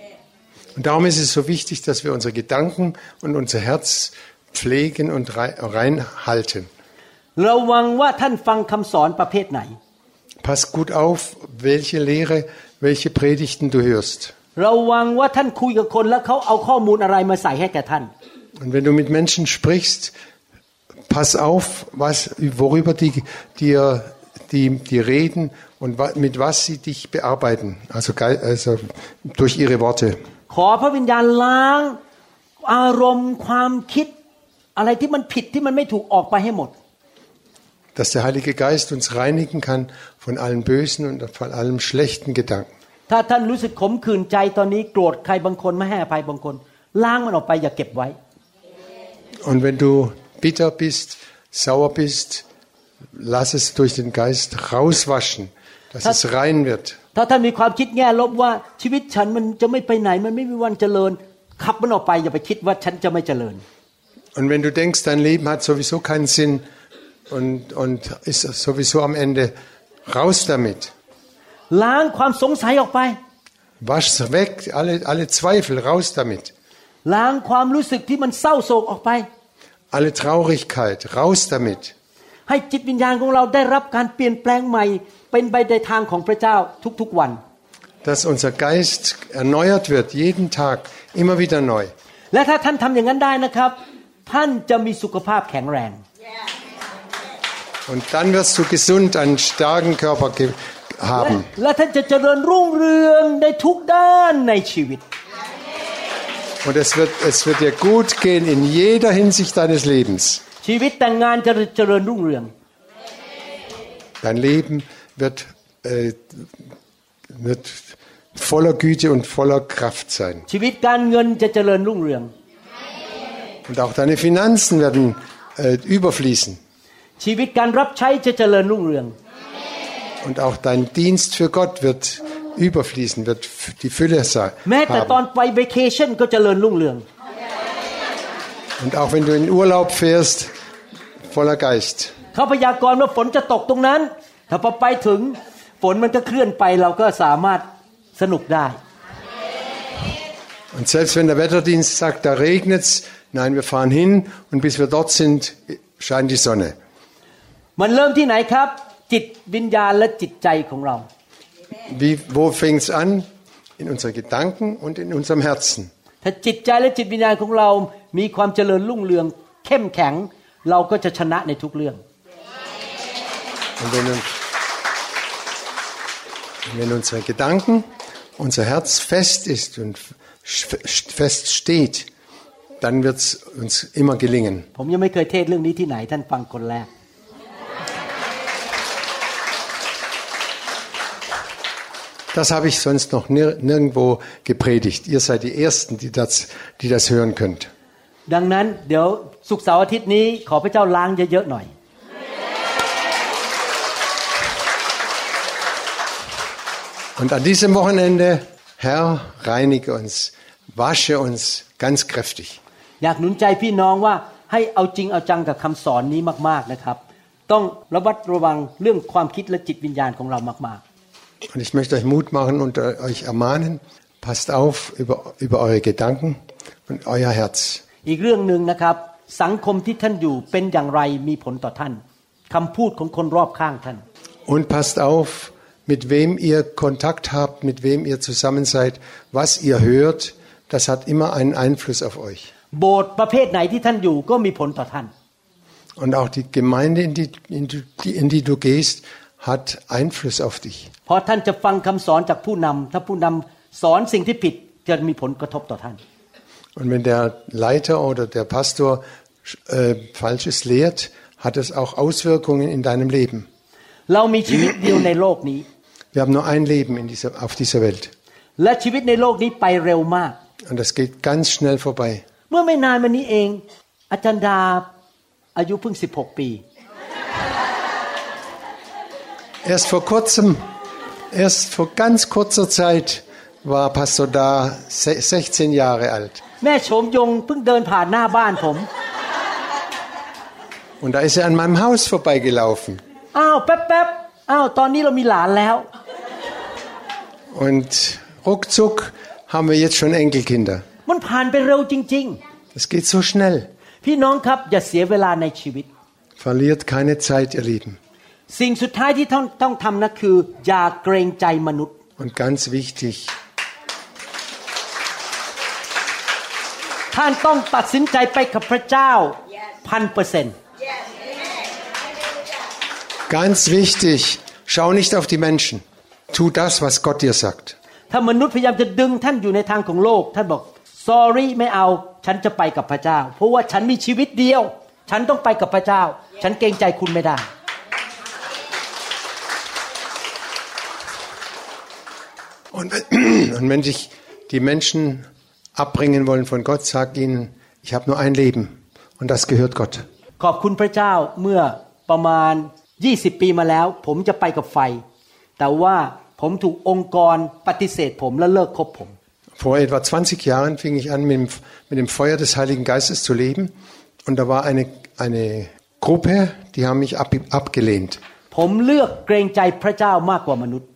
Und darum ist es so wichtig, dass wir unsere Gedanken und unser Herz pflegen und rei- reinhalten. ระวังว่าท่านฟังคำสอนประเภทไหน Pass gut auf, welche Lehre, welche Predigten du hörst. ระวังว่าท่านคุยกับคนแล้วเขาเอาข้อมูลอะไรมาใส่ให้แก่ท่าน Und wenn du mit Menschen sprichst, pass auf, was, worüber die, dir, die, die reden und wa- mit was sie dich bearbeiten, also, gei- also durch ihre Worte. ขอพระวิญญาณล้าง อารมณ์ความคิด อะไรที่มันผิดที่มันไม่ถูกออกไปให้หมด Dass der Heilige Geist uns reinigen kann von allen bösen und von allem schlechten Gedanken. ถ้าท่านรู้สึกขมขื่นใจตอนนี้โกรธใครบางคนไม่ให้อภัยบางคน ล้างมันออกไปอย่าเก็บไว้ Und wenn du bitter bist, sauer bist, lass es durch den Geist rauswaschen, dass Das- es rein wird. ถ้าท่านมีความคิดแง่ลบว่าชีวิตฉันมันจะไม่ไปไหน มันไม่มีวันเจริญ ขับมันออกไปอย่าไปคิดว่าฉันจะไม่เจริญ Und wenn du denkst, dein Leben hat sowieso keinen Sinn und, und ist sowieso am Ende, raus damit. ล้างความสงสัยออกไป Wasch weg, alle, alle Zweifel, raus damit. ล้างความรู้สึกที่มันเศร้าโศกออกไป Alle Traurigkeit, raus damit. ให้จิตวิญญาณของเราได้รับการเปลี่ยนแปลงใหม่ เป็นไปในทางของพระเจ้าทุกๆวัน Dass unser Geist erneuert wird, jeden Tag, immer wieder neu. และถ้าท่านทำอย่างนั้นได้นะครับ ท่านจะมีสุขภาพแข็งแรง Und dann wirst du gesund einen starken Körper ge- และ haben. และท่านจะเจริญรุ่งเรืองในทุกด้านในชีวิต Und es wird, es wird dir gut gehen in jeder Hinsicht deines Lebens. ชีวิตแต่งงานจะเจริญรุ่งเรือง Dein Leben wird äh, wird voller Güte und voller Kraft sein. ชีวิตการเงินจะเจริญรุ่งเรือง Und auch deine Finanzen werden äh, überfließen. ชีวิตการรับใช้จะเจริญรุ่งเรือง Und auch dein Dienst für Gott wird überfließen, wird f- die Fülle sein. แม้แต่ตอน Haben. ไป vacation ก็เจริญรุ่งเรือง Und auch wenn du in Urlaub fährst, voller Geist. เขาพยากรณ์ว่าฝนจะตกตรงนั้น ถ้าพอไปถึงฝนมันก็เคลื่อนไปเราก็สามารถสนุกได้ Und selbst wenn der Wetterdienst sagt, da regnet's, nein, wir fahren hin und bis wir dort sind, scheint die Sonne. มันเริ่มที่ไหนครับ จิตวิญญาณและจิตใจของเรา Wie, wo fängt's an? In unseren Gedanken und in unserem Herzen. ถ้าจิตใจและจิตวิญญาณของเรา มีความเจริญรุ่งเรือง เข้มแข็ง เราก็จะชนะในทุกเรื่อง Und wenn, uns- wenn unsere Gedanken, unser Herz fest ist und f- fest steht, dann wird's uns immer gelingen. ผมยังไม่เคยเทศเรื่องนี้ที่ไหนท่านฟังคนแรก Das habe ich sonst noch nir nirgendwo gepredigt. Ihr seid die Ersten, die das, die das hören könnt. ดังนั้นเดี๋ยวสุกร์เสาร์อาทิตย์นี้ขอพระเจ้าล้างเยอะๆหน่อย Und an diesem Wochenende, Herr, reinige uns, wasche uns ganz kräftig. อยากหนุนใจพี่น้องว่าให้เอาจริงเอาจังกับคำสอนนี้มากๆนะครับ ต้องระมัดระวังเรื่องความคิดและจิตวิญญาณของเรามาก Und ich möchte euch Mut machen und äh, euch ermahnen, passt auf über, über eure Gedanken und euer Herz. ๆ อีกเรื่องหนึ่งนะครับ สังคมที่ท่านอยู่เป็นอย่างไรมีผลต่อท่านคำพูดของคนรอบข้างท่าน Und passt auf, mit wem ihr Kontakt habt, mit wem ihr zusammen seid, was ihr hört, das hat immer einen Einfluss auf euch. โบสถ์ประเภทไหนที่ท่านอยู่ก็มีผลต่อท่าน Und auch die Gemeinde, in die, in die, in die du gehst, hat Einfluss auf dich. เพราะท่านจะฟังคำสอนจากผู้นำถ้าผู้นำสอนสิ่งที่ผิดจะมีผลกระทบต่อท่าน Und wenn der Leiter oder der Pastor äh, Falsches lehrt, hat es auch Auswirkungen in deinem Leben. เรามีชีวิตเดียวในโลกนี้ Wir haben nur ein Leben in dieser, auf dieser Welt. และชีวิตในโลกนี้ไปเร็วมาก Und das geht ganz schnell vorbei. เมื่อไม่นานมานี้เอง อาจารย์ดาอายุเพิ่ง 16 ปี Erst vor kurzem, erst vor ganz kurzer Zeit war Pastor da se- 16 Jahre alt. แม่โฉมยงเพิ่งเดินผ่านหน้าบ้านผม Und da ist er an meinem Haus vorbeigelaufen. อ้าวแป๊บแป๊บอ้าวตอนนี้เรามีหลานแล้ว Und ruckzuck haben wir jetzt schon Enkelkinder. มันผ่านไปเร็วจริง Das geht so schnell. ๆ พี่น้องครับอย่าเสียเวลาในชีวิต Verliert keine Zeit, ihr Lieben. สิ่งสุดท้ายที่ต้องต้องทำนะคือ อย่าเกรงใจมนุษย์ Und ganz wichtig, ท่านต้องตัดสินใจไปกับพระเจ้าพันเปอร์เซ็นต์ ganz wichtig, schau nicht auf die Menschen. Tu das, was Gott dir sagt. ถ้ามนุษย์พยายามจะดึงท่านอยู่ในทางของโลก ท่านบอก sorry ไม่เอา ฉันจะไปกับพระเจ้า เพราะว่าฉันมีชีวิตเดียว ฉันต้องไปกับพระเจ้า ฉันเกรงใจคุณไม่ได้ Und wenn, und wenn dich die Menschen abbringen wollen von Gott, sag ihnen, ich habe nur ein Leben und das gehört Gott. ขอบคุณพระเจ้าเมื่อประมาณ 20 ปีมาแล้ว ผมจะไปกับไฟ แต่ว่าผมถูกองค์กรปฏิเสธผมและเลิกคบผม Vor etwa 20 Jahren fing ich an, mit dem, mit dem Feuer des Heiligen Geistes zu leben. Und da war eine, eine Gruppe, die haben mich ab, abgelehnt. ผมเลือกเกรงใจพระเจ้ามากกว่ามนุษย์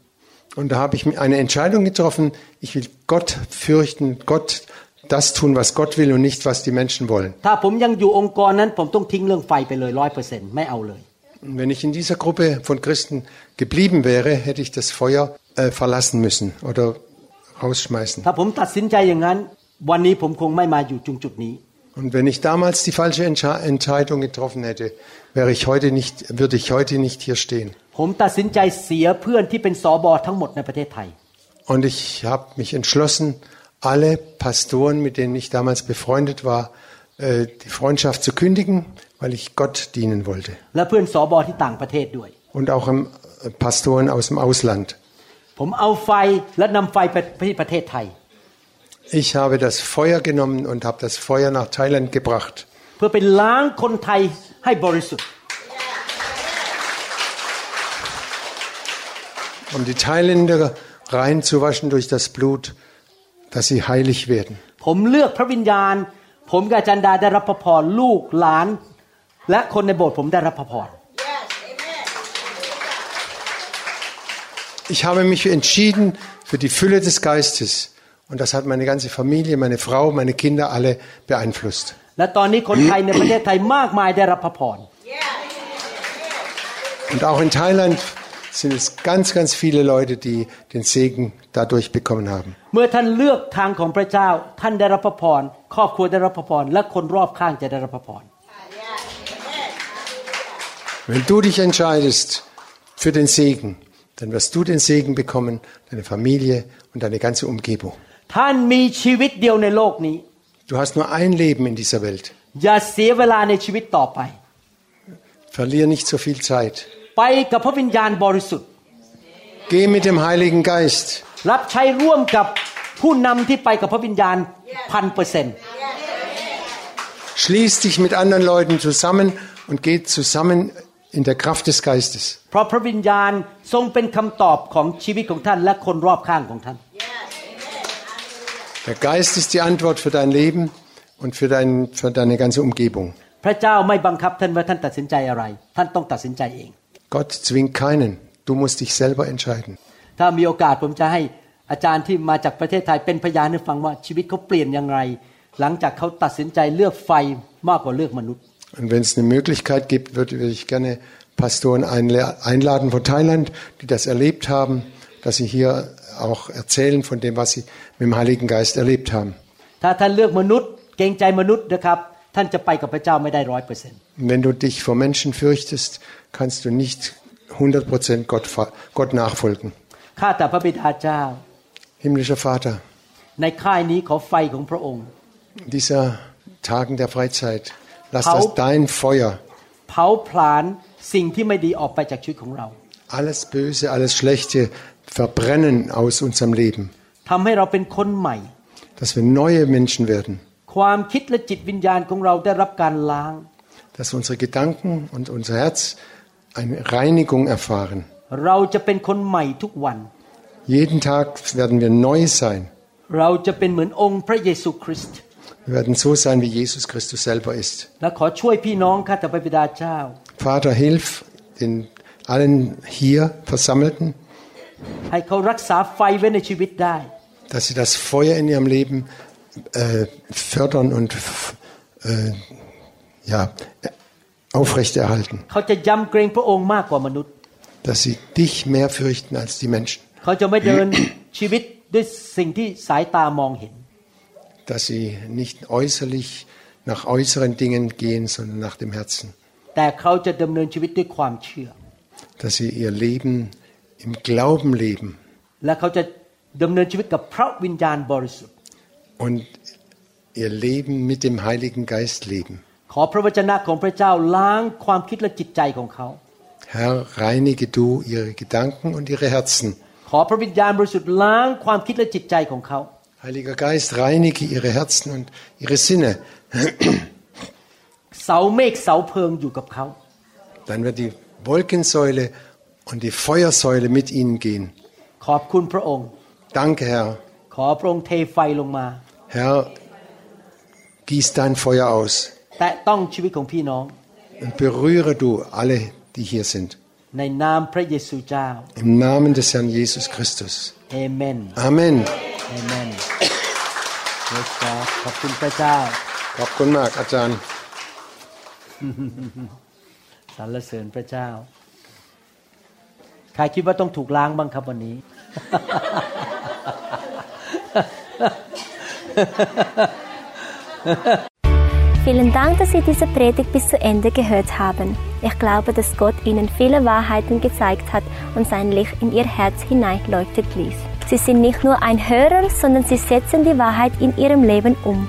Und da habe ich mir eine Entscheidung getroffen, ich will Gott fürchten, Gott das tun, was Gott will und nicht, was die Menschen wollen. ถ้าผมยังอยู่องค์กรนั้น ผมต้องทิ้งเรื่องไฟไปเลยร้อยเปอร์เซ็นต์ไม่เอาเลย Und wenn ich in dieser Gruppe von Christen geblieben wäre, hätte ich das Feuer äh, verlassen müssen oder rausschmeißen. ถ้าผมตัดสินใจอย่างนั้น วันนี้ผมคงไม่มาอยู่จุงจุดนี้ Und wenn ich damals die falsche Entsche- Entscheidung getroffen hätte, wäre ich heute nicht, würde ich heute nicht hier stehen. ผมตัดสินใจเสียเพื่อนที่เป็นสอบอทั้งหมดในประเทศไทย Und ich habe mich entschlossen, alle Pastoren, mit denen ich damals befreundet war, äh, die Freundschaft zu kündigen, weil ich Gott dienen wollte. และเพื่อนสอบอที่ต่างประเทศด้วย Und auch im äh, Pastoren aus dem Ausland. ผมเอาไฟและนำไฟไปที่ประเทศไทย Ich habe das Feuer genommen und habe das Feuer nach Thailand gebracht, เพื่อไปล้างคนไทยให้บริสุทธิ์ um die Thailänder reinzuwaschen durch das Blut, dass sie heilig werden. ผมเลือกพระวิญญาณ ผมกับอาจันดาได้รับพระพรลูกหลาน และคนในโบสถ์ผมได้รับพระพร Ich habe mich entschieden für die Fülle des Geistes und das hat meine ganze Familie, meine Frau, meine Kinder alle beeinflusst. และตอนนี้คนไทยในประเทศไทยมากมายได้รับพระพร Und auch in Thailand sind es ganz, ganz viele Leute, die den Segen dadurch bekommen haben. เมื่อท่านเลือกทางของพระเจ้า ท่านได้รับพระพรครอบครัวได้รับพระพรและคนรอบข้างจะได้รับพระพร Wenn du dich entscheidest für den Segen, dann wirst du den Segen bekommen, deine Familie und deine ganze Umgebung. ท่านมีชีวิตเดียวในโลกนี้ Du hast nur ein Leben in dieser Welt. อย่าเสียเวลาในชีวิตต่อไป Verlier nicht so viel Zeit. ไปกับพระวิญญาณบริสุทธิ์ Geh mit dem Heiligen Geist. รับใช้ร่วมกับผู้นำที่ไปกับพระวิญญาณพันเปอร์เซ็นต์ Schließ dich mit anderen Leuten zusammen und geh zusammen in der Kraft des Geistes. เพราะพระวิญญาณทรงเป็นคำตอบของชีวิตของท่าน และคนรอบข้างของท่าน Der Geist ist die Antwort für dein Leben und für, dein, für deine ganze Umgebung. พระเจ้าไม่บังคับท่านว่าท่านตัดสินใจอะไร ท่านต้องตัดสินใจเอง Gott zwingt keinen. Du musst dich selber entscheiden. ถ้ามีโอกาสผมจะให้อาจารย์ที่มาจากประเทศไทยเป็นพยานให้ฟังว่าชีวิตเขาเปลี่ยนอย่างไร หลังจากเขาตัดสินใจเลือกไฟมากกว่าเลือกมนุษย์ Und wenn es eine Möglichkeit gibt, würde würde ich gerne Pastoren einla- einladen von Thailand, die das erlebt haben, dass sie hier auch erzählen von dem, was sie mit dem Heiligen Geist erlebt haben. ถ้าท่านเลือกมนุษย์ เกรงใจมนุษย์นะครับ ท่านจะไปกับพระเจ้าไม่ได้ร้อยเปอร์เซ็นต์ Und wenn du dich vor Menschen fürchtest, kannst du nicht 100% Gott, fa- Gott nachfolgen. ข้าแต่พระบิดาเจ้า Himmlischer Vater, ในค่ายนี้ขอไฟของพระองค์ in dieser Tagen der Freizeit, lass Hau- das dein Feuer, เผาผลาญสิ่งที่ไม่ดีออกไปจากชีวิตของเรา alles Böse, alles Schlechte verbrennen aus unserem Leben, ทำให้เราเป็นคนใหม่ dass wir neue Menschen werden, ความคิดและจิตวิญญาณของเราได้รับการล้าง dass unsere Gedanken und unser Herz eine Reinigung erfahren. เราจะเป็นคนใหม่ทุกวัน Jeden Tag werden wir neu sein. เราจะเป็นเหมือนองค์พระเยซูคริสต์ Wir werden so sein, wie Jesus Christus selber ist. และขอช่วยพี่น้องข้าแต่พระบิดาเจ้า Vater, hilf den allen hier Versammelten, ให้เขารักษาไฟไว้ในชีวิตได้ dass sie das Feuer in ihrem Leben äh, fördern und f- äh, ja, aufrechterhalten. เขาจะยำเกรงพระองค์มากกว่ามนุษย์ Dass sie dich mehr fürchten als die Menschen. เขาจะไม่เดิน ชีวิตด้วยสิ่งที่สายตามองเห็น Dass sie nicht äußerlich nach äußeren Dingen gehen, sondern nach dem Herzen. แต่เขาจะดำเนินชีวิตด้วยความเชื่อ Dass sie ihr Leben im Glauben leben และเขาจะดำเนินชีวิตกับพระวิญญาณบริสุทธิ์ und ihr Leben mit dem Heiligen Geist leben. ขอพระวจนะของพระเจ้าล้างความคิดและจิตใจของเขา Herr, reinige du ihre Gedanken und ihre Herzen. ขอพระวิญญาณบริสุทธิ์ล้างความคิดและจิตใจของเขา Heiliger Geist, reinige ihre Herzen und ihre Sinne. เสาเมฆเสาเพลิงอยู่กับเขา Dann wird die Wolkensäule und die Feuersäule mit ihnen gehen. ขอบคุณพระองค์ Danke, Herr. ขอพระองค์เทไฟลงมา Herr, gieß dein Feuer aus แตะต้องชีวิตของพี่น้อง und berühre du alle, die hier sind. ในนามพระเยซูเจ้า Im Namen des Herrn Jesus Christus. เอเมน Amen. เอเมนเยสขอบคุณพระเจ้า ขอบคุณมากอาจารย์ สรรเสริญพระเจ้า ใครคิดว่าต้องถูกล้างบ้างครับวันนี้ Vielen Dank, dass Sie diese Predigt bis zu Ende gehört haben. Ich glaube, dass Gott Ihnen viele Wahrheiten gezeigt hat und sein Licht in Ihr Herz hineinleuchtet ließ. Sie sind nicht nur ein Hörer, sondern Sie setzen die Wahrheit in Ihrem Leben um.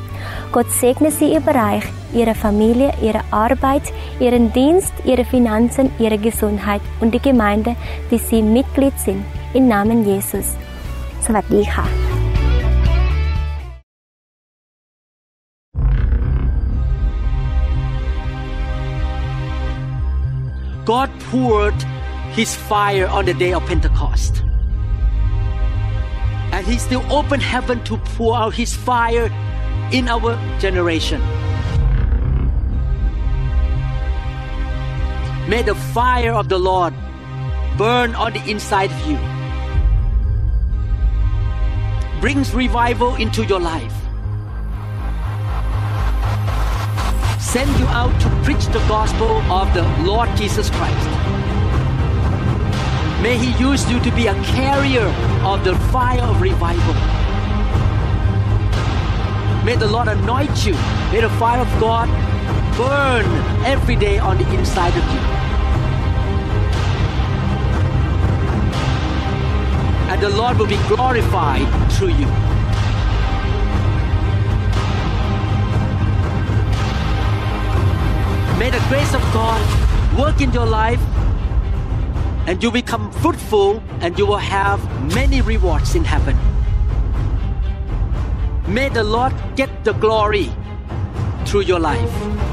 Gott segne sie ihr Bereich, ihre Familie, ihre Arbeit, ihren Dienst, ihre Finanzen, ihre Gesundheit und die Gemeinde, die sie Mitglied sind. Im Namen Jesus. สวัสดีค่ะ God poured his fire on the day of Pentecost. And he still opened heaven to pour out his fire in our generation. May the fire of the Lord burn on the inside of you. Brings revival into your life. Send you out to preach the gospel of the Lord Jesus Christ. May He use you to be a carrier of the fire of revival. May the Lord anoint you. May the fire of God burn every day on the inside of you. And the Lord will be glorified through you. May the grace of God work in your life and you become fruitful and you will have many rewards in heaven. May the Lord get the glory through your life.